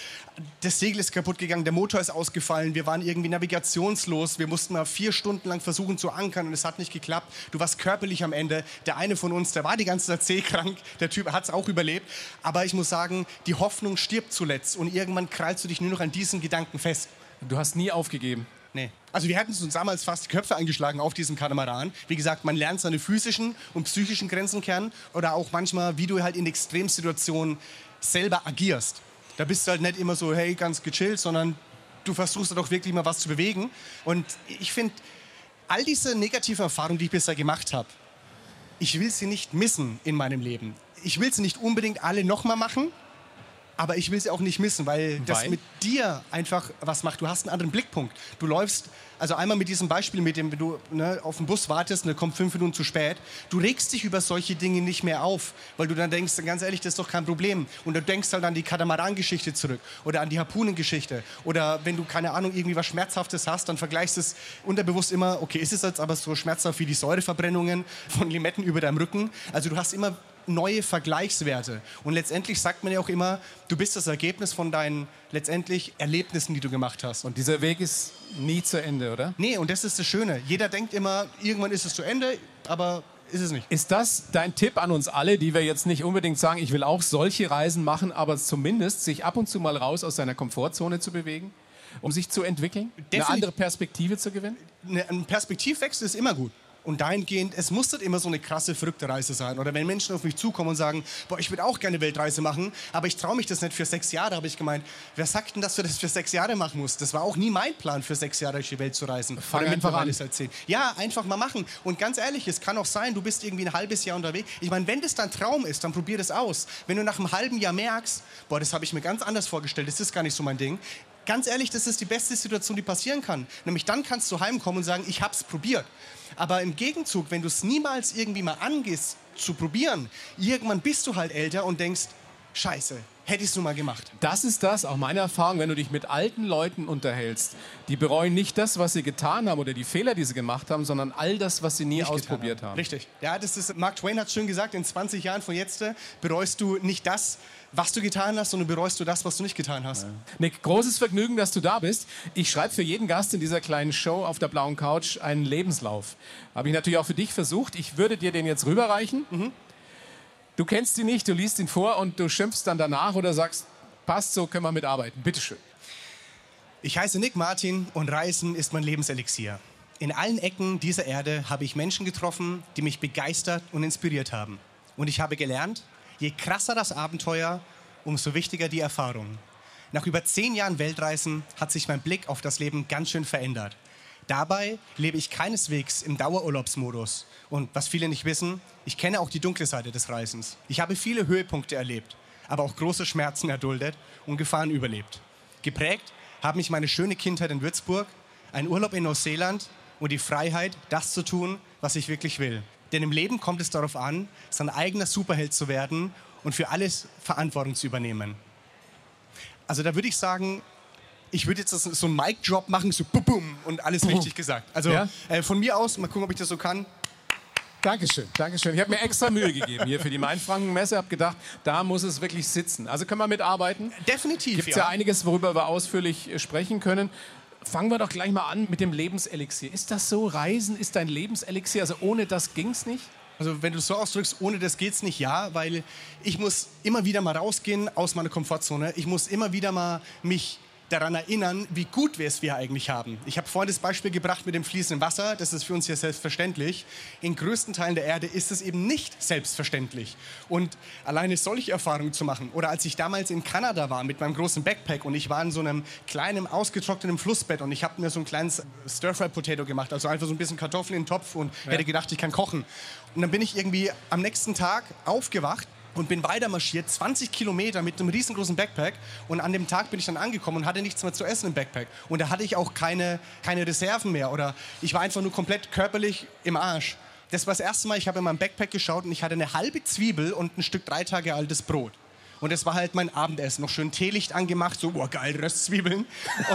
das Segel ist kaputt gegangen, der Motor ist ausgefallen, wir waren irgendwie navigationslos, wir mussten mal vier Stunden lang versuchen zu ankern und es hat nicht geklappt. Du warst körperlich am Ende. Der eine von uns, der war die ganze Zeit seekrank, der Typ hat es auch überlebt. Aber ich muss sagen, die Hoffnung stirbt zuletzt und irgendwann krallst du dich nur noch an diesen Gedanken fest. Du hast nie aufgegeben. Nee. Also wir hätten uns damals fast die Köpfe eingeschlagen auf diesem Katamaran. Wie gesagt, man lernt seine physischen und psychischen Grenzen kennen oder auch manchmal, wie du halt in Extremsituationen selber agierst. Da bist du halt nicht immer so, hey, ganz gechillt, sondern du versuchst auch wirklich mal was zu bewegen. Und ich finde, all diese negativen Erfahrungen, die ich bisher gemacht habe, ich will sie nicht missen in meinem Leben. Ich will sie nicht unbedingt alle nochmal machen, aber ich will sie auch nicht missen, weil das Weil? mit dir einfach was macht. Du hast einen anderen Blickpunkt. Du läufst, also einmal mit diesem Beispiel, mit dem wenn du ne, auf den Bus wartest und der kommt fünf Minuten zu spät. Du regst dich über solche Dinge nicht mehr auf, weil du dann denkst, ganz ehrlich, das ist doch kein Problem. Und du denkst halt an die Katamaran-Geschichte zurück oder an die Harpunengeschichte. Oder wenn du, keine Ahnung, irgendwie was Schmerzhaftes hast, dann vergleichst du es unterbewusst immer, okay, ist es jetzt aber so schmerzhaft wie die Säureverbrennungen von Limetten über deinem Rücken? Also du hast immer neue Vergleichswerte. Und letztendlich sagt man ja auch immer, du bist das Ergebnis von deinen letztendlich Erlebnissen, die du gemacht hast. Und dieser Weg ist nie zu Ende, oder? nee, und das ist das Schöne. Jeder denkt immer, irgendwann ist es zu Ende, aber ist es nicht. Ist das dein Tipp an uns alle, die wir jetzt nicht unbedingt sagen, ich will auch solche Reisen machen, aber zumindest sich ab und zu mal raus aus seiner Komfortzone zu bewegen, um sich zu entwickeln, eine Definitiv. andere Perspektive zu gewinnen? Ne- Ein Perspektivwechsel ist immer gut. Und dahingehend, es muss nicht immer so eine krasse, verrückte Reise sein. Oder wenn Menschen auf mich zukommen und sagen, boah, ich würde auch gerne Weltreise machen, aber ich traue mich das nicht für sechs Jahre, habe ich gemeint, wer sagt denn, dass du das für sechs Jahre machen musst? Das war auch nie mein Plan, für sechs Jahre durch die Welt zu reisen. Fang Oder einfach an. zehn. Ja, einfach mal machen. Und ganz ehrlich, es kann auch sein, du bist irgendwie ein halbes Jahr unterwegs. Ich meine, wenn das dein Traum ist, dann probier das aus. Wenn du nach einem halben Jahr merkst, boah, das habe ich mir ganz anders vorgestellt, das ist gar nicht so mein Ding. Ganz ehrlich, das ist die beste Situation, die passieren kann. Nämlich dann kannst du heimkommen und sagen, ich habe es probiert. Aber im Gegenzug, wenn du es niemals irgendwie mal angehst, zu probieren, irgendwann bist du halt älter und denkst, scheiße, hätte ich es nur mal gemacht. Das ist das, auch meine Erfahrung, wenn du dich mit alten Leuten unterhältst. Die bereuen nicht das, was sie getan haben oder die Fehler, die sie gemacht haben, sondern all das, was sie nie Nicht ausprobiert haben. Richtig. Ja, das ist, Mark Twain hat schön gesagt, in 20 Jahren von jetzt äh, bereust du nicht das, was du getan hast, sondern bereust du das, was du nicht getan hast. Nick, großes Vergnügen, dass du da bist. Ich schreibe für jeden Gast in dieser kleinen Show auf der blauen Couch einen Lebenslauf. Habe ich natürlich auch für dich versucht. Ich würde dir den jetzt rüberreichen. Du kennst ihn nicht, du liest ihn vor und du schimpfst dann danach oder sagst, passt so, können wir mitarbeiten. Bitteschön. Ich heiße Nick Martin und Reisen ist mein Lebenselixier. In allen Ecken dieser Erde habe ich Menschen getroffen, die mich begeistert und inspiriert haben. Und ich habe gelernt, je krasser das Abenteuer, umso wichtiger die Erfahrung. Nach über zehn Jahren Weltreisen hat sich mein Blick auf das Leben ganz schön verändert. Dabei lebe ich keineswegs im Dauerurlaubsmodus. Und was viele nicht wissen, ich kenne auch die dunkle Seite des Reisens. Ich habe viele Höhepunkte erlebt, aber auch große Schmerzen erduldet und Gefahren überlebt. Geprägt haben mich meine schöne Kindheit in Würzburg, ein Urlaub in Neuseeland und die Freiheit, das zu tun, was ich wirklich will. Denn im Leben kommt es darauf an, sein eigener Superheld zu werden und für alles Verantwortung zu übernehmen. Also da würde ich sagen, ich würde jetzt so einen Mic-Drop machen, so bum, bum und alles richtig gesagt. Also Ja? äh, von mir aus, mal gucken, ob ich das so kann. Dankeschön, Dankeschön. Ich habe mir extra Mühe gegeben hier für die Mainfranken-Messe. habe gedacht, da muss es wirklich sitzen. Also können wir mitarbeiten. Definitiv, Gibt es ja. einiges, worüber wir ausführlich sprechen können. Fangen wir doch gleich mal an mit dem Lebenselixier. Ist das so? Reisen ist dein Lebenselixier? Also ohne das ging's nicht? Also wenn du es so ausdrückst, ohne das geht's nicht, ja, weil ich muss immer wieder mal rausgehen aus meiner Komfortzone. Ich muss immer wieder mal mich daran erinnern, wie gut wir es wir eigentlich haben. Ich habe vorhin das Beispiel gebracht mit dem fließenden Wasser. Das ist für uns ja selbstverständlich. In größten Teilen der Erde ist es eben nicht selbstverständlich. Und alleine solche Erfahrungen zu machen, oder als ich damals in Kanada war mit meinem großen Backpack und ich war in so einem kleinen, ausgetrockneten Flussbett und ich habe mir so ein kleines Stir-Fry-Potato gemacht, also einfach so ein bisschen Kartoffeln in den Topf und hätte gedacht, ich kann kochen. Und dann bin ich irgendwie am nächsten Tag aufgewacht und bin weiter marschiert, 20 Kilometer mit einem riesengroßen Backpack. Und an dem Tag bin ich dann angekommen und hatte nichts mehr zu essen im Backpack. Und da hatte ich auch keine, keine Reserven mehr. Oder ich war einfach nur komplett körperlich im Arsch. Das war das erste Mal, ich habe in meinem Backpack geschaut und ich hatte eine halbe Zwiebel und ein Stück drei Tage altes Brot. Und das war halt mein Abendessen. Noch schön Teelicht angemacht, so, boah, geil, Röstzwiebeln.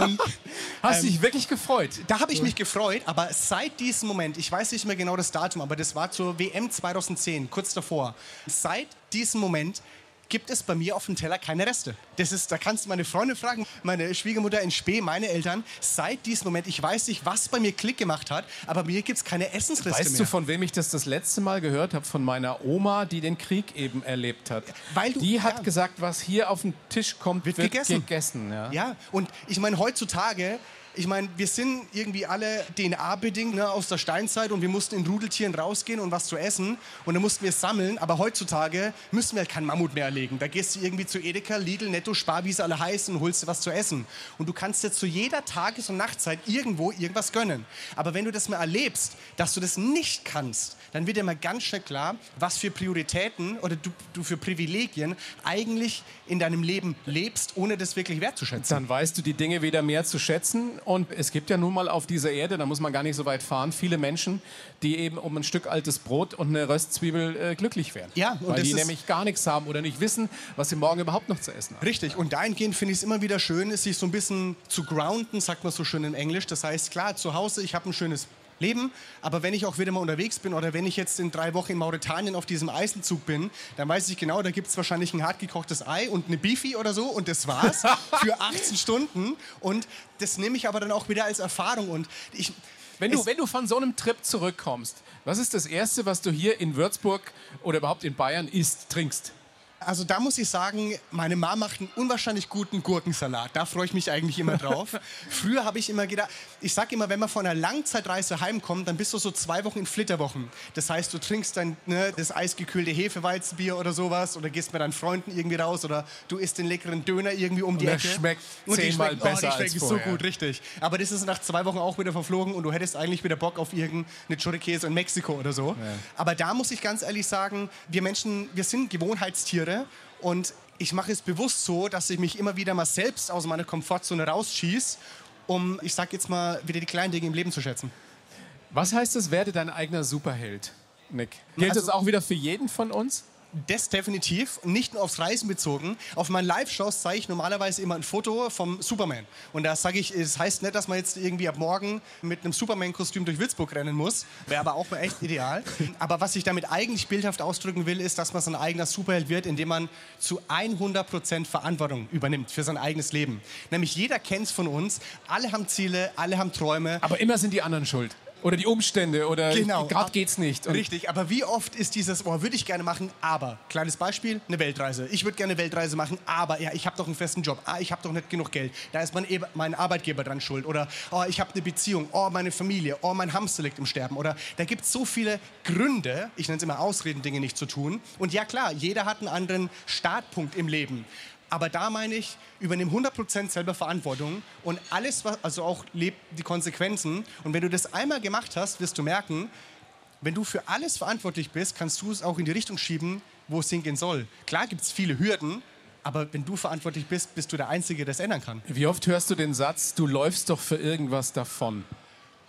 Und (laughs) Hast dich wirklich gefreut? da habe ich mich gefreut, aber seit diesem Moment, ich weiß nicht mehr genau das Datum, aber das war zur WM 2010, kurz davor. Seit diesem Moment gibt es bei mir auf dem Teller keine Reste. Das ist, da kannst du meine Freunde fragen, meine Schwiegermutter in Spee, meine Eltern. Seit diesem Moment, ich weiß nicht, was bei mir Klick gemacht hat, aber bei mir gibt es keine Essensreste Weißt mehr. du, von wem ich das das letzte Mal gehört habe? Von meiner Oma, die den Krieg eben erlebt hat. Weil du- die hat ja. gesagt, was hier auf den Tisch kommt, wird, Wird gegessen. gegessen ja. Ja, und ich meine, heutzutage, ich meine, wir sind irgendwie alle DNA-bedingt ne, aus der Steinzeit und wir mussten in Rudeltieren rausgehen und was zu essen und dann mussten wir es sammeln, aber heutzutage müssen wir halt keinen Mammut mehr erlegen. Da gehst du irgendwie zu Edeka, Lidl, Netto, Spar, wie sie alle heißen und holst dir was zu essen. Und du kannst dir zu jeder Tages- und Nachtzeit irgendwo irgendwas gönnen. Aber wenn du das mal erlebst, dass du das nicht kannst, dann wird dir mal ganz schnell klar, was für Prioritäten oder du, du für Privilegien eigentlich in deinem Leben lebst, ohne das wirklich wertzuschätzen. Dann weißt du die Dinge wieder mehr zu schätzen. Und es gibt ja nun mal auf dieser Erde, da muss man gar nicht so weit fahren, viele Menschen, die eben um ein Stück altes Brot und eine Röstzwiebel äh, glücklich wären. Ja, und Weil die ist- nämlich gar nichts haben oder nicht wissen, was sie morgen überhaupt noch zu essen haben. Richtig, und dahingehend finde ich es immer wieder schön, sich so ein bisschen zu grounden, sagt man so schön in Englisch. Das heißt, klar, zu Hause, ich habe ein schönes Leben, aber wenn ich auch wieder mal unterwegs bin oder wenn ich jetzt in drei Wochen in Mauretanien auf diesem Eisenzug bin, dann weiß ich genau, da gibt es wahrscheinlich ein hart gekochtes Ei und eine Beefy oder so und das war's (laughs) für 18 Stunden. Und das nehme ich aber dann auch wieder als Erfahrung. Und ich... Wenn du, wenn du von so einem Trip zurückkommst, was ist das Erste, was du hier in Würzburg oder überhaupt in Bayern isst, trinkst? Also da muss ich sagen, meine Mama macht einen unwahrscheinlich guten Gurkensalat. Da freue ich mich eigentlich immer drauf. (laughs) Früher habe ich immer gedacht, ich sage immer, wenn man von einer Langzeitreise heimkommt, dann bist du so zwei Wochen in Flitterwochen. Das heißt, du trinkst dann ne, das eisgekühlte Hefeweizenbier oder sowas oder gehst mit deinen Freunden irgendwie raus oder du isst den leckeren Döner irgendwie um die der Ecke. schmeckt Und zehnmal schmecken- besser oh, die als schmecken so vorher. gut, richtig. Aber das ist nach zwei Wochen auch wieder verflogen und du hättest eigentlich wieder Bock auf irgendeine Chorikäse in Mexiko oder so. Aber da muss ich ganz ehrlich sagen, wir Menschen, wir sind Gewohnheitstiere und ich mache es bewusst so, dass ich mich immer wieder mal selbst aus meiner Komfortzone rausschieße, um, ich sag jetzt mal, wieder die kleinen Dinge im Leben zu schätzen. Was heißt das, werde dein eigener Superheld, Nick? Gilt Also- das auch wieder für jeden von uns? Das definitiv, nicht nur aufs Reisen bezogen. Auf meinen Live-Shows zeige ich normalerweise immer ein Foto vom Superman. Und da sage ich, es heißt nicht, dass man jetzt irgendwie ab morgen mit einem Superman-Kostüm durch Würzburg rennen muss. Wäre aber auch echt ideal. Aber was ich damit eigentlich bildhaft ausdrücken will, ist, dass man so ein eigener Superheld wird, indem man zu 100% Verantwortung übernimmt für sein eigenes Leben. Nämlich jeder kennt es von uns. Alle haben Ziele, alle haben Träume. Aber immer sind die anderen schuld. Oder die Umstände oder Genau. gerade geht's nicht. Und Richtig, aber wie oft ist dieses, oh, würde ich gerne machen, aber, kleines Beispiel, eine Weltreise. Ich würde gerne eine Weltreise machen, aber, ja, ich habe doch einen festen Job, ah, ich habe doch nicht genug Geld, da ist mein, mein Arbeitgeber dran schuld. Oder, oh, ich habe eine Beziehung, oh, meine Familie, oh, mein Hamster liegt im Sterben. Oder, da gibt es so viele Gründe, ich nenne es immer Ausreden, Dinge nicht zu tun. Und ja, klar, jeder hat einen anderen Startpunkt im Leben. Aber da meine ich, übernimm 100% selber Verantwortung und alles, was, also auch lebt die Konsequenzen. Und wenn du das einmal gemacht hast, wirst du merken, wenn du für alles verantwortlich bist, kannst du es auch in die Richtung schieben, wo es hingehen soll. Klar gibt es viele Hürden, aber wenn du verantwortlich bist, bist du der Einzige, der es ändern kann. wie oft hörst du den Satz, du läufst doch für irgendwas davon,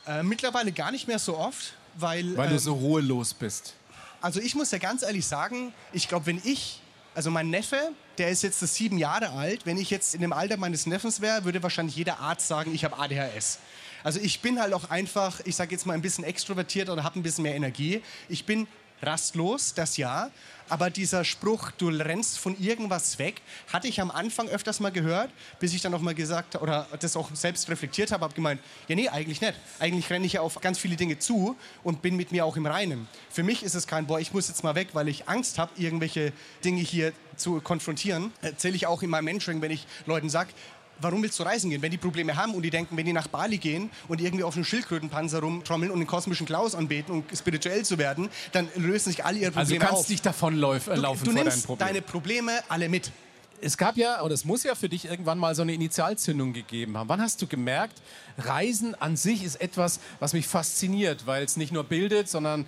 Äh, mittlerweile gar nicht mehr so oft, weil, weil ähm, du so ruhelos bist? Also ich muss ja ganz ehrlich sagen, ich glaube, wenn ich, also mein Neffe, der ist jetzt sieben Jahre alt, wenn ich jetzt in dem Alter meines Neffens wäre, würde wahrscheinlich jeder Arzt sagen, ich habe ADHS. Also ich bin halt auch einfach, ich sage jetzt mal ein bisschen extrovertiert oder habe ein bisschen mehr Energie. Ich bin rastlos, das ja. Aber dieser Spruch, du rennst von irgendwas weg, hatte ich am Anfang öfters mal gehört, bis ich dann auch mal gesagt habe, oder das auch selbst reflektiert habe, habe gemeint, ja nee, eigentlich nicht. Eigentlich renne ich ja auf ganz viele Dinge zu und bin mit mir auch im Reinen. Für mich ist es kein, boah, ich muss jetzt mal weg, weil ich Angst habe, irgendwelche Dinge hier zu konfrontieren. Erzähle ich auch in meinem Mentoring, wenn ich Leuten sage, Warum willst du reisen gehen? Wenn die Probleme haben und die denken, wenn die nach Bali gehen und irgendwie auf einem Schildkrötenpanzer rumtrommeln und den kosmischen Klaus anbeten und spirituell zu werden, dann lösen sich alle ihre Also Probleme du kannst auf. nicht davonlaufen du, laufen du vor deinen nimmst Problemen. deine Probleme alle mit. Es gab ja, oder es muss ja für dich irgendwann mal so eine Initialzündung gegeben haben. Wann hast du gemerkt, Reisen an sich ist etwas, was mich fasziniert, weil es nicht nur bildet, sondern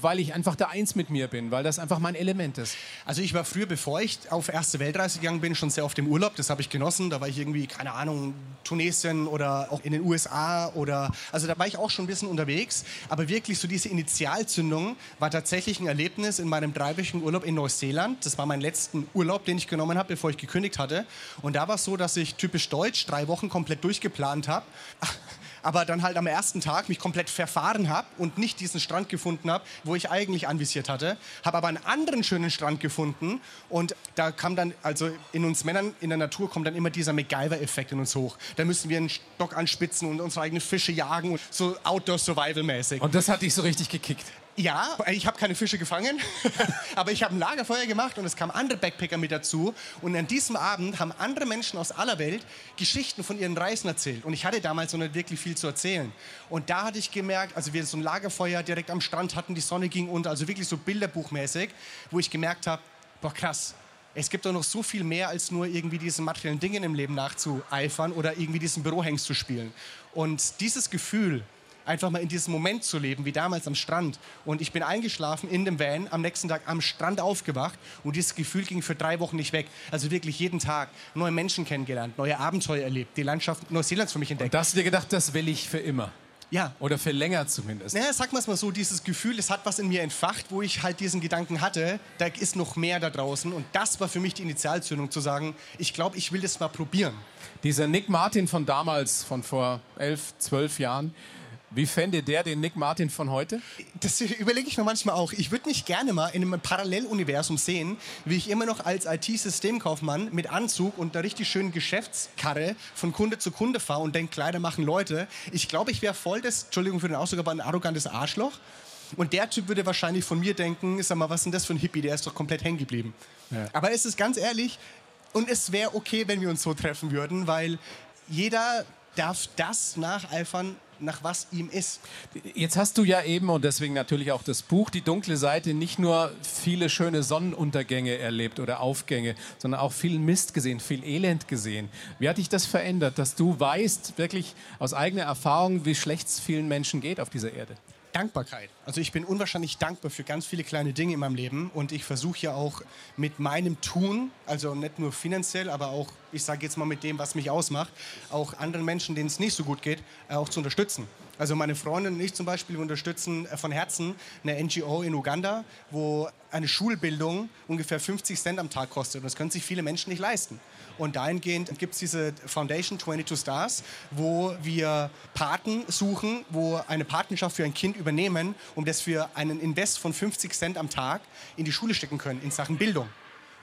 weil ich einfach da eins mit mir bin, weil das einfach mein Element ist. Also ich war früher, bevor ich auf erste Weltreise gegangen bin, schon sehr oft im Urlaub. Das habe ich genossen. Da war ich irgendwie, keine Ahnung, Tunesien oder auch in den USA oder, also da war ich auch schon ein bisschen unterwegs. Aber wirklich so diese Initialzündung war tatsächlich ein Erlebnis in meinem dreiwöchigen Urlaub in Neuseeland. Das war mein letzten Urlaub, den ich genommen habe, bevor ich gekündigt hatte. Und da war es so, dass ich typisch deutsch drei Wochen komplett durchgeplant habe. (laughs) aber dann halt am ersten Tag mich komplett verfahren habe und nicht diesen Strand gefunden habe, wo ich eigentlich anvisiert hatte. Habe aber einen anderen schönen Strand gefunden und da kam dann, also in uns Männern in der Natur kommt dann immer dieser MacGyver-Effekt in uns hoch. Da müssen wir einen Stock anspitzen und unsere eigenen Fische jagen, und so Outdoor-Survival-mäßig. Und das hat dich so richtig gekickt. Ja, ich habe keine Fische gefangen, (laughs) aber ich habe ein Lagerfeuer gemacht und es kamen andere Backpacker mit dazu. Und an diesem Abend haben andere Menschen aus aller Welt Geschichten von ihren Reisen erzählt. Und ich hatte damals noch nicht wirklich viel zu erzählen. Und da hatte ich gemerkt, also wir so ein Lagerfeuer direkt am Strand hatten, die Sonne ging unter, also wirklich so bilderbuchmäßig, wo ich gemerkt habe, boah krass, es gibt doch noch so viel mehr als nur irgendwie diesen materiellen Dingen im Leben nachzueifern oder irgendwie diesen Bürohengst zu spielen. Und dieses Gefühl, einfach mal in diesem Moment zu leben, wie damals am Strand. Und ich bin eingeschlafen in dem Van, am nächsten Tag am Strand aufgewacht und dieses Gefühl ging für drei Wochen nicht weg. Also wirklich jeden Tag neue Menschen kennengelernt, neue Abenteuer erlebt, die Landschaft Neuseelands für mich entdeckt. Da hast du dir gedacht, das will ich für immer. Ja. Oder für länger zumindest. Naja, sag mal mal so, dieses Gefühl, es hat was in mir entfacht, wo ich halt diesen Gedanken hatte, da ist noch mehr da draußen. Und das war für mich die Initialzündung, zu sagen, ich glaube, ich will das mal probieren. Dieser Nick Martin von damals, von vor elf, zwölf Jahren, wie fände der den Nick Martin von heute? Das überlege ich mir manchmal auch. Ich würde mich gerne mal in einem Paralleluniversum sehen, wie ich immer noch als IT-Systemkaufmann mit Anzug und einer richtig schönen Geschäftskarre von Kunde zu Kunde fahre und denke, Kleider machen Leute. Ich glaube, ich wäre voll das, Entschuldigung für den Ausdruck, aber ein arrogantes Arschloch. Und der Typ würde wahrscheinlich von mir denken, sag mal, was ist denn das für ein Hippie, der ist doch komplett hängen geblieben. Ja. Aber es ist ganz ehrlich, und es wäre okay, wenn wir uns so treffen würden, weil jeder darf das nacheifern, nach was ihm ist. Jetzt hast du ja eben und deswegen natürlich auch das Buch Die dunkle Seite nicht nur viele schöne Sonnenuntergänge erlebt oder Aufgänge, sondern auch viel Mist gesehen, viel Elend gesehen. Wie hat dich das verändert, dass du weißt, wirklich aus eigener Erfahrung, wie schlecht es vielen Menschen geht auf dieser Erde? Dankbarkeit. Also ich bin unwahrscheinlich dankbar für ganz viele kleine Dinge in meinem Leben und ich versuche ja auch mit meinem Tun, also nicht nur finanziell, aber auch, ich sage jetzt mal mit dem, was mich ausmacht, auch anderen Menschen, denen es nicht so gut geht, äh, auch zu unterstützen. Also meine Freundin und ich zum Beispiel unterstützen äh, von Herzen eine NGO in Uganda, wo eine Schulbildung ungefähr 50 Cent am Tag kostet. Und das können sich viele Menschen nicht leisten. Und dahingehend gibt es diese Foundation 22 Stars, wo wir Paten suchen, wo eine Patenschaft für ein Kind übernehmen, um das für einen Invest von 50 Cent am Tag in die Schule stecken können in Sachen Bildung.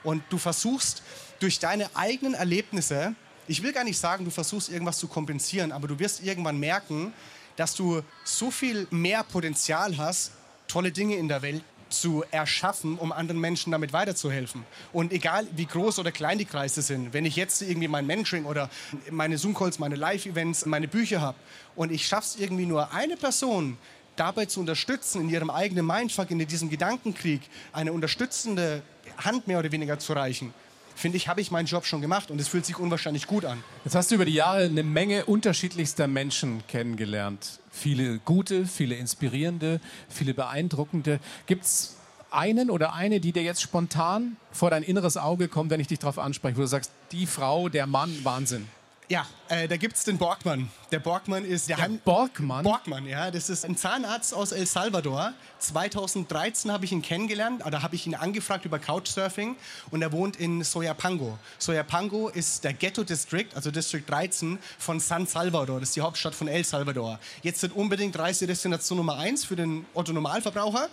Und du versuchst durch deine eigenen Erlebnisse, ich will gar nicht sagen, du versuchst irgendwas zu kompensieren, aber du wirst irgendwann merken, dass du so viel mehr Potenzial hast, tolle Dinge in der Welt zu erschaffen, um anderen Menschen damit weiterzuhelfen. Und egal wie groß oder klein die Kreise sind, wenn ich jetzt irgendwie mein Mentoring oder meine Zoom-Calls, meine Live-Events, meine Bücher habe und ich schaffe es irgendwie nur eine Person dabei zu unterstützen, in ihrem eigenen Mindfuck, in diesem Gedankenkrieg, eine unterstützende Hand mehr oder weniger zu reichen, finde ich, habe ich meinen Job schon gemacht und es fühlt sich unwahrscheinlich gut an. Jetzt hast du über die Jahre eine Menge unterschiedlichster Menschen kennengelernt. Viele gute, viele inspirierende, viele beeindruckende. Gibt es einen oder eine, die dir jetzt spontan vor dein inneres Auge kommt, wenn ich dich darauf anspreche, wo du sagst, die Frau, der Mann, Wahnsinn? Ja, äh, da gibt es den Borgmann. Der Borgmann ist der, der Heim Borgmann? Borgmann, ja. Das ist ein Zahnarzt aus El Salvador. 2013 habe ich ihn kennengelernt, oder habe ich ihn angefragt über Couchsurfing und er wohnt in Soyapango. Soyapango ist der Ghetto District, also District 13 von San Salvador. Das ist die Hauptstadt von El Salvador. Jetzt sind unbedingt Reisedestination Nummer 1 für den Otto Normalverbraucher,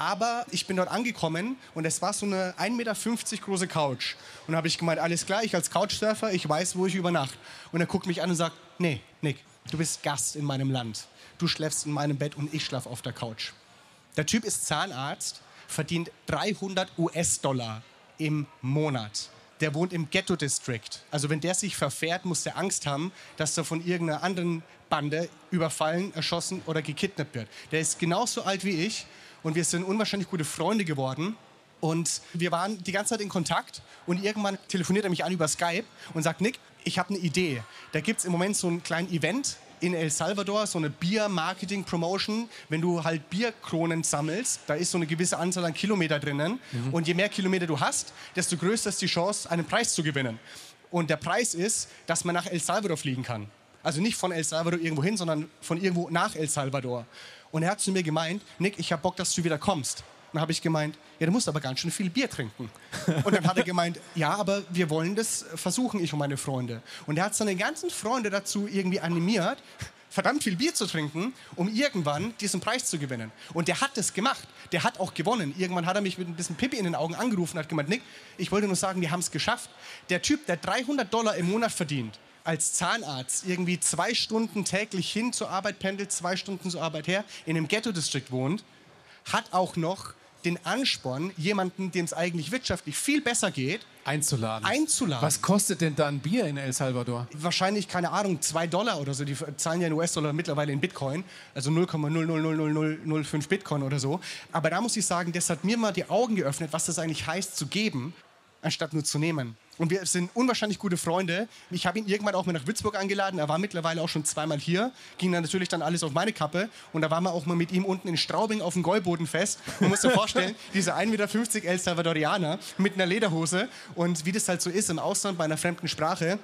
aber ich bin dort angekommen und es war so eine 1,50 Meter große Couch. Und da habe ich gemeint, alles klar, ich als Couchsurfer, ich weiß, wo ich übernachte. Und er guckt mich an und sagt, nee, Nick, du bist Gast in meinem Land. Du schläfst in meinem Bett und ich schlafe auf der Couch. Der Typ ist Zahnarzt, verdient 300 US-Dollar im Monat. Der wohnt im Ghetto District. Also wenn der sich verfährt, muss der Angst haben, dass er von irgendeiner anderen Bande überfallen, erschossen oder gekidnappt wird. Der ist genauso alt wie ich und wir sind unwahrscheinlich gute Freunde geworden. Und wir waren die ganze Zeit in Kontakt und irgendwann telefoniert er mich an über Skype und sagt, Nick, ich habe eine Idee. Da gibt es im Moment so ein kleines Event in El Salvador, so eine Bier-Marketing-Promotion. Wenn du halt Bierkronen sammelst, da ist so eine gewisse Anzahl an Kilometer drinnen. Mhm. Und je mehr Kilometer du hast, desto größer ist die Chance, einen Preis zu gewinnen. Und der Preis ist, dass man nach El Salvador fliegen kann. Also nicht von El Salvador irgendwo hin, sondern von irgendwo nach El Salvador. Und er hat zu mir gemeint, Nick, ich habe Bock, dass du wieder kommst. Dann habe ich gemeint, ja, du musst aber ganz schön viel Bier trinken. (laughs) Und dann hat er gemeint, ja, aber wir wollen das versuchen, ich und meine Freunde. Und er hat seine ganzen Freunde dazu irgendwie animiert, verdammt viel Bier zu trinken, um irgendwann diesen Preis zu gewinnen. Und der hat das gemacht. Der hat auch gewonnen. Irgendwann hat er mich mit ein bisschen Pippi in den Augen angerufen und hat gemeint, Nick, ich wollte nur sagen, wir haben es geschafft. Der Typ, der 300 Dollar im Monat verdient, als Zahnarzt irgendwie zwei Stunden täglich hin zur Arbeit pendelt, zwei Stunden zur Arbeit her, in einem Ghetto-Distrikt wohnt, hat auch noch den Ansporn, jemanden, dem es eigentlich wirtschaftlich viel besser geht, einzuladen. einzuladen. Was kostet denn dann Bier in El Salvador? Wahrscheinlich, keine Ahnung, zwei Dollar oder so. Die zahlen ja in US-Dollar mittlerweile in Bitcoin, also 0,00005 Bitcoin oder so. Aber da muss ich sagen, das hat mir mal die Augen geöffnet, was das eigentlich heißt, zu geben, anstatt nur zu nehmen. Und wir sind unwahrscheinlich gute Freunde. Ich habe ihn irgendwann auch mal nach Würzburg eingeladen. Er war mittlerweile auch schon zweimal hier. Ging dann natürlich dann alles auf meine Kappe. Und da waren wir auch mal mit ihm unten in Straubing auf dem Gäuboden fest. Man muss sich vorstellen, (laughs) dieser 1,50 Meter El Salvadorianer mit einer Lederhose. Und wie das halt so ist im Ausland bei einer fremden Sprache,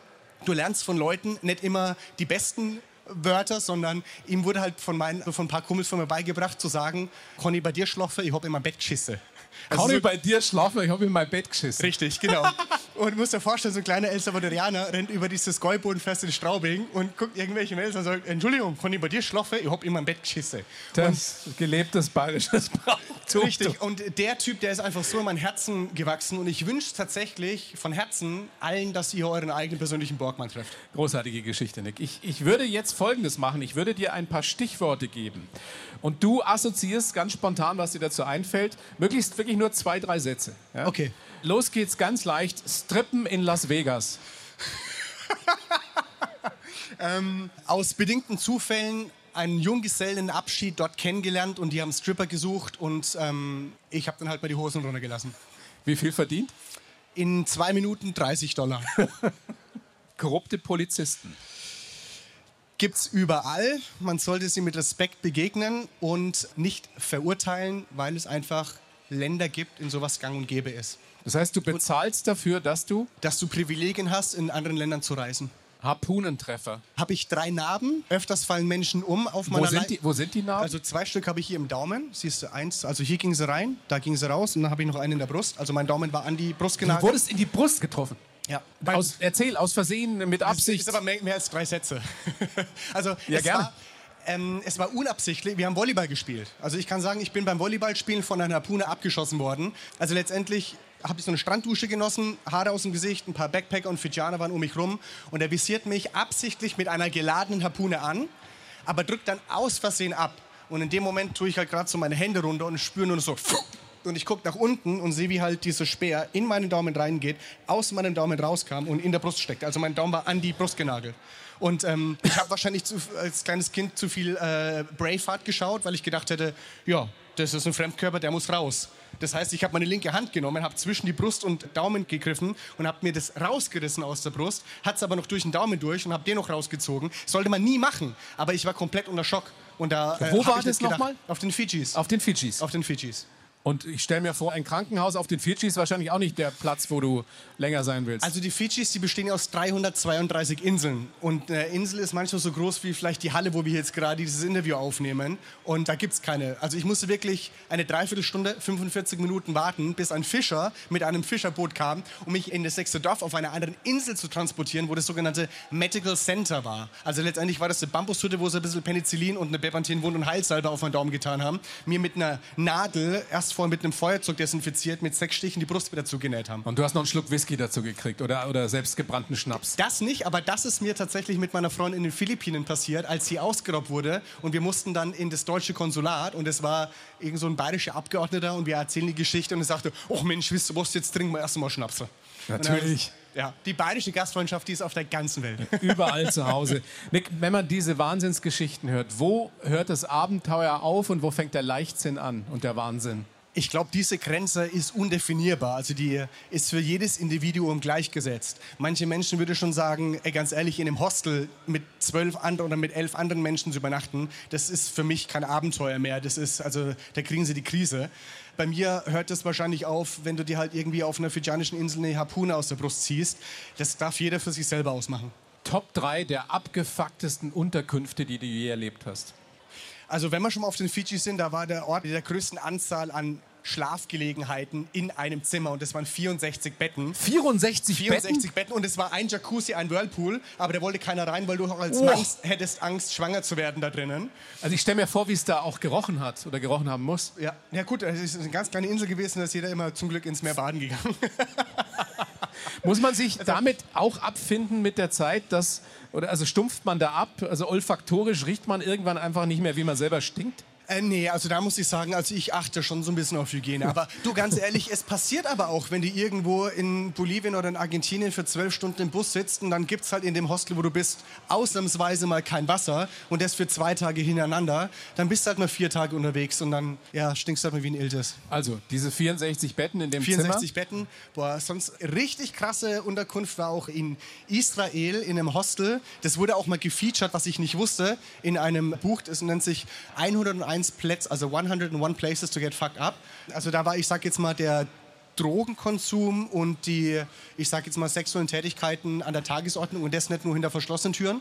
du lernst von Leuten nicht immer die besten Wörter, sondern ihm wurde halt von, meinen, von ein paar Kumpels von mir beigebracht zu sagen, Conny, bei dir schlafe, ich habe immer Bett geschisse. Also Kann so bei dir schlafen? Ich habe in mein Bett geschissen. Richtig, genau. (laughs) Und du musst dir vorstellen, so ein kleiner El Salvadorianer rennt über dieses Gäubodenfest in Straubing und guckt irgendwelche Mails und sagt, Entschuldigung, kann ich bei dir schlafen? Ich habe in mein Bett geschissen. Das und gelebtes bayerisches Brauchtum. Richtig, und der Typ, der ist einfach so in mein Herzen gewachsen und ich wünsche tatsächlich von Herzen allen, dass ihr euren eigenen persönlichen Borgmann trefft. Großartige Geschichte, Nick. Ich, ich würde jetzt Folgendes machen. Ich würde dir ein paar Stichworte geben und du assoziierst ganz spontan, was dir dazu einfällt. Möglichst wirklich nur zwei, drei Sätze. Ja? Okay. Los geht's ganz leicht. Strippen in Las Vegas. ähm, aus bedingten Zufällen einen Junggesellenabschied dort kennengelernt und die haben Stripper gesucht und ähm, ich habe dann halt mal die Hosen runtergelassen. Wie viel verdient? In zwei Minuten 30 Dollar. (laughs) Korrupte Polizisten gibt es überall. Man sollte sie mit Respekt begegnen und nicht verurteilen, weil es einfach Länder gibt, in sowas gang und gäbe ist. Das heißt, du bezahlst dafür, dass du? Dass du Privilegien hast, in anderen Ländern zu reisen. Harpunentreffer. Habe ich drei Narben. Öfters fallen Menschen um auf Wo meiner sind, die, wo sind die Narben? Also zwei Stück habe ich hier im Daumen. Siehst du eins? Also hier ging sie rein, da ging sie raus und dann habe ich noch einen in der Brust. Also mein Daumen war an die Brust du genagelt. wurdest in die Brust getroffen. ja. Aus, erzähl, aus Versehen, mit Das Absicht. ist aber mehr, mehr als drei Sätze. (laughs) also Ja, es, gerne. War, ähm, es war unabsichtlich. Wir haben Volleyball gespielt. Also ich kann sagen, ich bin beim Volleyballspielen von einer Harpune abgeschossen worden. Also letztendlich habe ich so eine Stranddusche genossen, Haare aus dem Gesicht, ein paar Backpacker und Fidschaner waren um mich rum und er visiert mich absichtlich mit einer geladenen Harpune an, aber drückt dann aus Versehen ab. Und in dem Moment tue ich halt gerade so meine Hände runter und spüre nur so und ich gucke nach unten und sehe, wie halt dieser Speer in meinen Daumen reingeht, aus meinem Daumen rauskam und in der Brust steckt. Also mein Daumen war an die Brust genagelt. Und ähm, ich habe wahrscheinlich zu, als kleines Kind zu viel äh, Braveheart geschaut, weil ich gedacht hätte, ja, das ist ein Fremdkörper, der muss raus. Das heißt, ich habe meine linke Hand genommen, habe zwischen die Brust und Daumen gegriffen und habe mir das rausgerissen aus der Brust, hat es aber noch durch den Daumen durch und habe den noch rausgezogen. Sollte man nie machen, aber ich war komplett unter Schock. Und da, äh, Wo war ich das nochmal? Auf den Fidschis. auf den Fidschis. Auf den Fidschis. Und ich stelle mir vor, ein Krankenhaus auf den Fidschis ist wahrscheinlich auch nicht der Platz, wo du länger sein willst. Also die Fidschis, die bestehen aus 332 Inseln. Und eine Insel ist manchmal so groß wie vielleicht die Halle, wo wir jetzt gerade dieses Interview aufnehmen. Und da gibt es keine. Also ich musste wirklich eine Dreiviertelstunde, 45 Minuten warten, bis ein Fischer mit einem Fischerboot kam, um mich in das sechste Dorf auf einer anderen Insel zu transportieren, wo das sogenannte Medical Center war. Also letztendlich war das eine Bambushütte, wo sie ein bisschen Penicillin und eine Bepanthen Wund- und Heilsalbe auf meinen Daumen getan haben. Mir mit einer Nadel, erst vorher mit einem Feuerzeug desinfiziert, mit sechs Stichen die Brust wieder zugenäht haben. Und du hast noch einen Schluck Whisky dazu gekriegt oder, oder selbstgebrannten Schnaps. Das nicht, aber das ist mir tatsächlich mit meiner Freundin in den Philippinen passiert, als sie ausgeraubt wurde und wir mussten dann in das deutsche Konsulat und es war irgend so ein bayerischer Abgeordneter und wir erzählen die Geschichte und er sagte, oh Mensch, wisst ihr was, jetzt trinken wir erst mal Schnaps. Natürlich. Ja, die bayerische Gastfreundschaft, die ist auf der ganzen Welt. (laughs) Überall zu Hause. Nick, wenn man diese Wahnsinnsgeschichten hört, wo hört das Abenteuer auf und wo fängt der Leichtsinn an und der Wahnsinn? Ich glaube, diese Grenze ist undefinierbar. Also die ist für jedes Individuum gleichgesetzt. Manche Menschen würden schon sagen, ey, ganz ehrlich, in einem Hostel mit zwölf anderen oder mit elf anderen Menschen zu übernachten, das ist für mich kein Abenteuer mehr. Das ist, also, da kriegen sie die Krise. Bei mir hört das wahrscheinlich auf, wenn du dir halt irgendwie auf einer fidschianischen Insel eine Harpune aus der Brust ziehst. Das darf jeder für sich selber ausmachen. Top 3 der abgefucktesten Unterkünfte, die du je erlebt hast. Also wenn wir schon mal auf den Fidschis sind, da war der Ort mit der größten Anzahl an Schlafgelegenheiten in einem Zimmer und das waren 64 Betten. 64, 64 Betten und es war ein Jacuzzi, ein Whirlpool, aber da wollte keiner rein, weil du auch als Oh. Mann hättest Angst, schwanger zu werden da drinnen. Also ich stelle mir vor, wie es da auch gerochen hat oder gerochen haben muss. Ja, ja gut, es ist eine ganz kleine Insel gewesen, da ist jeder immer zum Glück ins Meer baden gegangen. (laughs) Muss man sich damit auch abfinden mit der Zeit, dass, oder also stumpft man da ab, also olfaktorisch riecht man irgendwann einfach nicht mehr, wie man selber stinkt? Äh, nee, also da muss ich sagen, also ich achte schon so ein bisschen auf Hygiene. Aber (laughs) du, ganz ehrlich, es passiert aber auch, wenn du irgendwo in Bolivien oder in Argentinien für zwölf Stunden im Bus sitzt und dann gibt's halt in dem Hostel, wo du bist, ausnahmsweise mal kein Wasser und das für zwei Tage hintereinander, dann bist du halt mal vier Tage unterwegs und dann, ja, stinkst du halt mal wie ein Iltis. Also diese 64 Betten in dem 64 Zimmer. Betten. Boah, sonst richtig krasse Unterkunft war auch in Israel in einem Hostel. Das wurde auch mal gefeatured, was ich nicht wusste, in einem Buch. Das nennt sich 101 Plätze, also 101 Places to get fucked up. Also da war, ich sag jetzt mal, der Drogenkonsum und die, ich sag jetzt mal, sexuellen Tätigkeiten an der Tagesordnung und das nicht nur hinter verschlossenen Türen.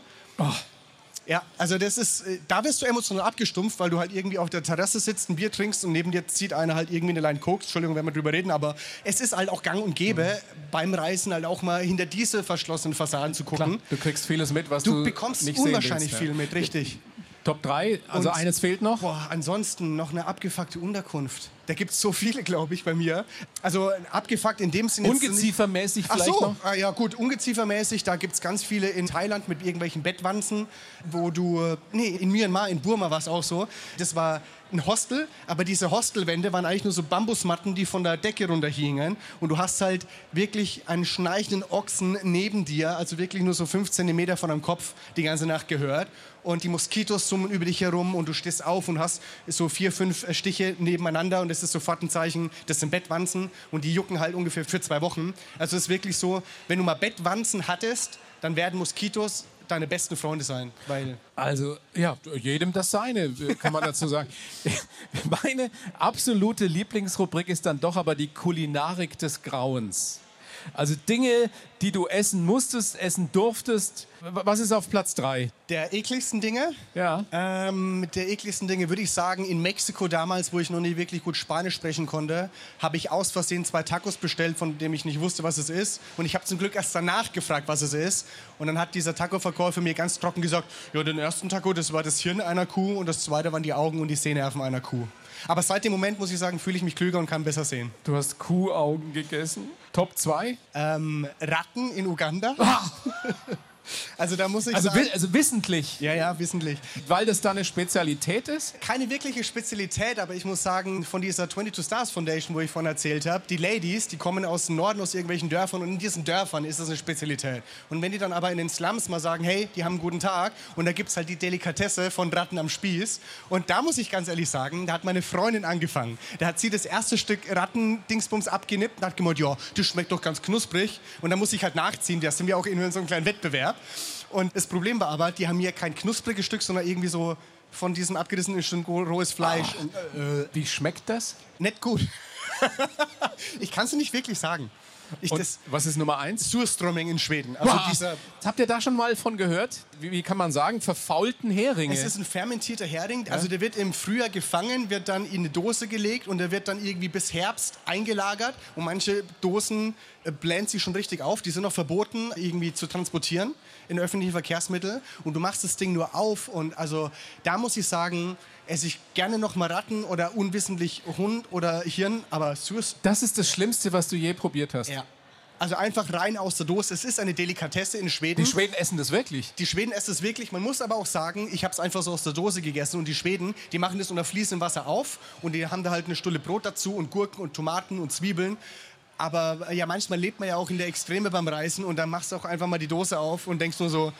Ja, also das ist, äh, da wirst du emotional abgestumpft, weil du halt irgendwie auf der Terrasse sitzt, ein Bier trinkst und neben dir zieht einer halt irgendwie eine Line Koks. Entschuldigung, wenn wir drüber reden, aber es ist halt auch gang und gäbe, beim Reisen halt auch mal hinter diese verschlossenen Fassaden zu gucken. Du kriegst vieles mit, was du, Du bekommst nicht sehen unwahrscheinlich willst, ja. viel mit, richtig. Top 3, also Und- eines fehlt noch. Boah, ansonsten noch eine abgefuckte Unterkunft. Da gibt es so viele, glaube ich, bei mir. Also abgefuckt in dem Sinne. jetzt nicht- Ungeziefermäßig Ach vielleicht so, noch. ah, ja gut, ungeziefermäßig, da gibt es ganz viele in Thailand mit irgendwelchen Bettwanzen, wo du, äh, nee, in Myanmar, in Burma war es auch so, das war ein Hostel, aber diese Hostelwände waren eigentlich nur so Bambusmatten, die von der Decke runterhingen und du hast halt wirklich einen schnarchenden Ochsen neben dir, also wirklich nur so fünf Zentimeter von deinem Kopf die ganze Nacht gehört und die Moskitos summen über dich herum und du stehst auf und hast so vier, fünf äh, Stiche nebeneinander und das ist sofort ein Zeichen, das sind Bettwanzen und die jucken halt ungefähr für zwei Wochen. Also es ist wirklich so, wenn du mal Bettwanzen hattest, dann werden Moskitos deine besten Freunde sein, weil Also, ja, jedem das seine, äh, kann man dazu sagen. (laughs) Meine absolute Lieblingsrubrik ist dann doch aber die Kulinarik des Grauens. Also Dinge, die du essen musstest, essen durftest. Was ist auf Platz drei? Der ekligsten Dinge? Ja. Ähm, mit der ekligsten Dinge würde ich sagen, in Mexiko damals, wo ich noch nie wirklich gut Spanisch sprechen konnte, habe ich aus Versehen zwei Tacos bestellt, von denen ich nicht wusste, was es ist. Und ich habe zum Glück erst danach gefragt, was es ist. Und dann hat dieser Taco-Verkäufer mir ganz trocken gesagt, ja, den ersten Taco, das war das Hirn einer Kuh und das zweite waren die Augen und die Sehnerven einer Kuh. Aber seit dem Moment, muss ich sagen, fühle ich mich klüger und kann besser sehen. Du hast Kuhaugen gegessen. Top 2? Ähm, Ratten in Uganda. (laughs) Also da muss ich Also, sagen... also wissentlich, Ja, ja, wissentlich. weil das da eine Spezialität ist. Keine wirkliche Spezialität, aber ich muss sagen, von dieser 22 Stars Foundation, wo ich von erzählt habe, die Ladies, die kommen aus dem Norden, aus irgendwelchen Dörfern und in diesen Dörfern ist das eine Spezialität. Und wenn die dann aber in den Slums mal sagen, hey, die haben einen guten Tag und da gibt es halt die Delikatesse von Ratten am Spieß und da muss ich ganz ehrlich sagen, da hat meine Freundin angefangen. Da hat sie das erste Stück Rattendingsbums abgenippt und hat gemeint, ja, das schmeckt doch ganz knusprig und da muss ich halt nachziehen, da sind wir auch in so einem kleinen Wettbewerb. Und das Problem war aber, die haben mir kein knuspriges Stück, sondern irgendwie so von diesem abgerissenen Stück rohes Fleisch. Und, äh, Wie schmeckt das? nicht gut. (laughs) ich kann es nicht wirklich sagen. Ich, das was ist Nummer eins? Surströmming in Schweden. Also Wow. Habt ihr da schon mal von gehört? Wie, wie kann man sagen? Verfaulten Heringe. es ist ein fermentierter Hering. Also der wird im Frühjahr gefangen, wird dann in eine Dose gelegt und der wird dann irgendwie bis Herbst eingelagert. Und manche Dosen äh, blähen sich schon richtig auf. Die sind auch verboten, irgendwie zu transportieren in öffentlichen Verkehrsmitteln. Und du machst das Ding nur auf. Und also da muss ich sagen, esse ich gerne noch mal Ratten oder unwissentlich Hund oder Hirn, aber Surströmming das ist das Schlimmste, was du je probiert hast. Ja. Also einfach rein aus der Dose. Es ist eine Delikatesse in Schweden. Die Schweden essen das wirklich. Die Schweden essen es wirklich. Man muss aber auch sagen, ich habe es einfach so aus der Dose gegessen. Und die Schweden, die machen das unter fließendem Wasser auf. Und die haben da halt eine Stulle Brot dazu und Gurken und Tomaten und Zwiebeln. Aber äh, ja, manchmal lebt man ja auch in der Extreme beim Reisen. Und dann machst du auch einfach mal die Dose auf und denkst nur so,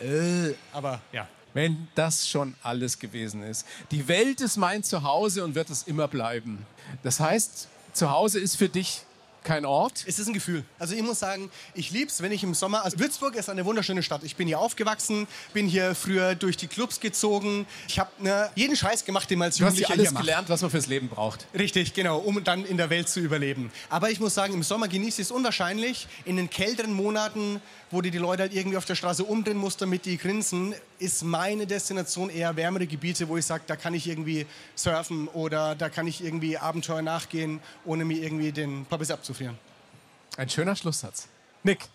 äh, aber ja. Wenn das schon alles gewesen ist. Die Welt ist mein Zuhause und wird es immer bleiben. Das heißt, Zuhause ist für dich kein Ort. Es ist ein Gefühl. Also ich muss sagen, ich liebe es, wenn ich im Sommer... Also Würzburg ist eine wunderschöne Stadt. Ich bin hier aufgewachsen, bin hier früher durch die Clubs gezogen. Ich habe ne, jeden Scheiß gemacht, den man als Du hast Jugendlicher alles gelernt, was man fürs Leben braucht. Richtig, genau, um dann in der Welt zu überleben. Aber ich muss sagen, im Sommer genieße ich es unwahrscheinlich. In den kälteren Monaten, wo die, die Leute halt irgendwie auf der Straße umdrehen mussten, damit die grinsen, ist meine Destination eher wärmere Gebiete, wo ich sage, da kann ich irgendwie surfen oder da kann ich irgendwie Abenteuer nachgehen, ohne mir irgendwie den Pappes abzufrieren. Ein schöner Schlusssatz. Nick,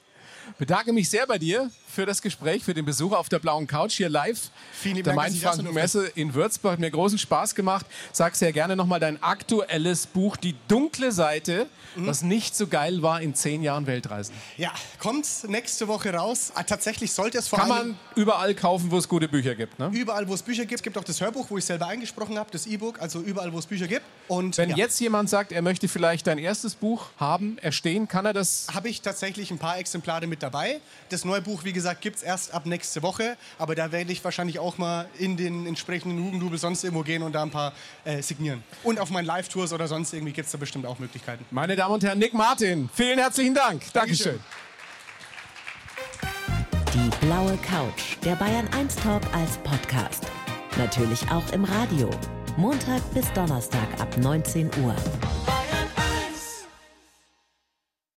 bedanke mich sehr bei dir für das Gespräch, für den Besuch auf der blauen Couch hier live. Vielen lieben der Dank, Mainfranken-Messe in Würzburg. Hat mir großen Spaß gemacht. Sag sehr gerne nochmal dein aktuelles Buch, Die dunkle Seite, Mhm. was nicht so geil war in zehn Jahren Weltreisen. Ja, kommt nächste Woche raus. Ah, tatsächlich sollte es vor Kann allem man überall kaufen, wo es gute Bücher gibt. Ne? überall, wo es Bücher gibt. Es gibt auch das Hörbuch, wo ich selber eingesprochen habe, das E-Book, also überall, wo es Bücher gibt. Und Wenn ja. jetzt jemand sagt, er möchte vielleicht dein erstes Buch haben, erstehen, kann er das habe ich tatsächlich ein paar Exemplare mit dabei. Das neue Buch, wie gesagt, gibt es erst ab nächste Woche. Aber da werde ich wahrscheinlich auch mal in den entsprechenden Hugendubel sonst irgendwo gehen und da ein paar äh, signieren. Und auf meinen Live-Tours oder sonst irgendwie gibt es da bestimmt auch Möglichkeiten. Meine Damen und Herren, Nick Martin, vielen herzlichen Dank. Dankeschön. Die blaue Couch, der Bayern 1 Talk als Podcast. Natürlich auch im Radio. Montag bis Donnerstag ab 19 Uhr.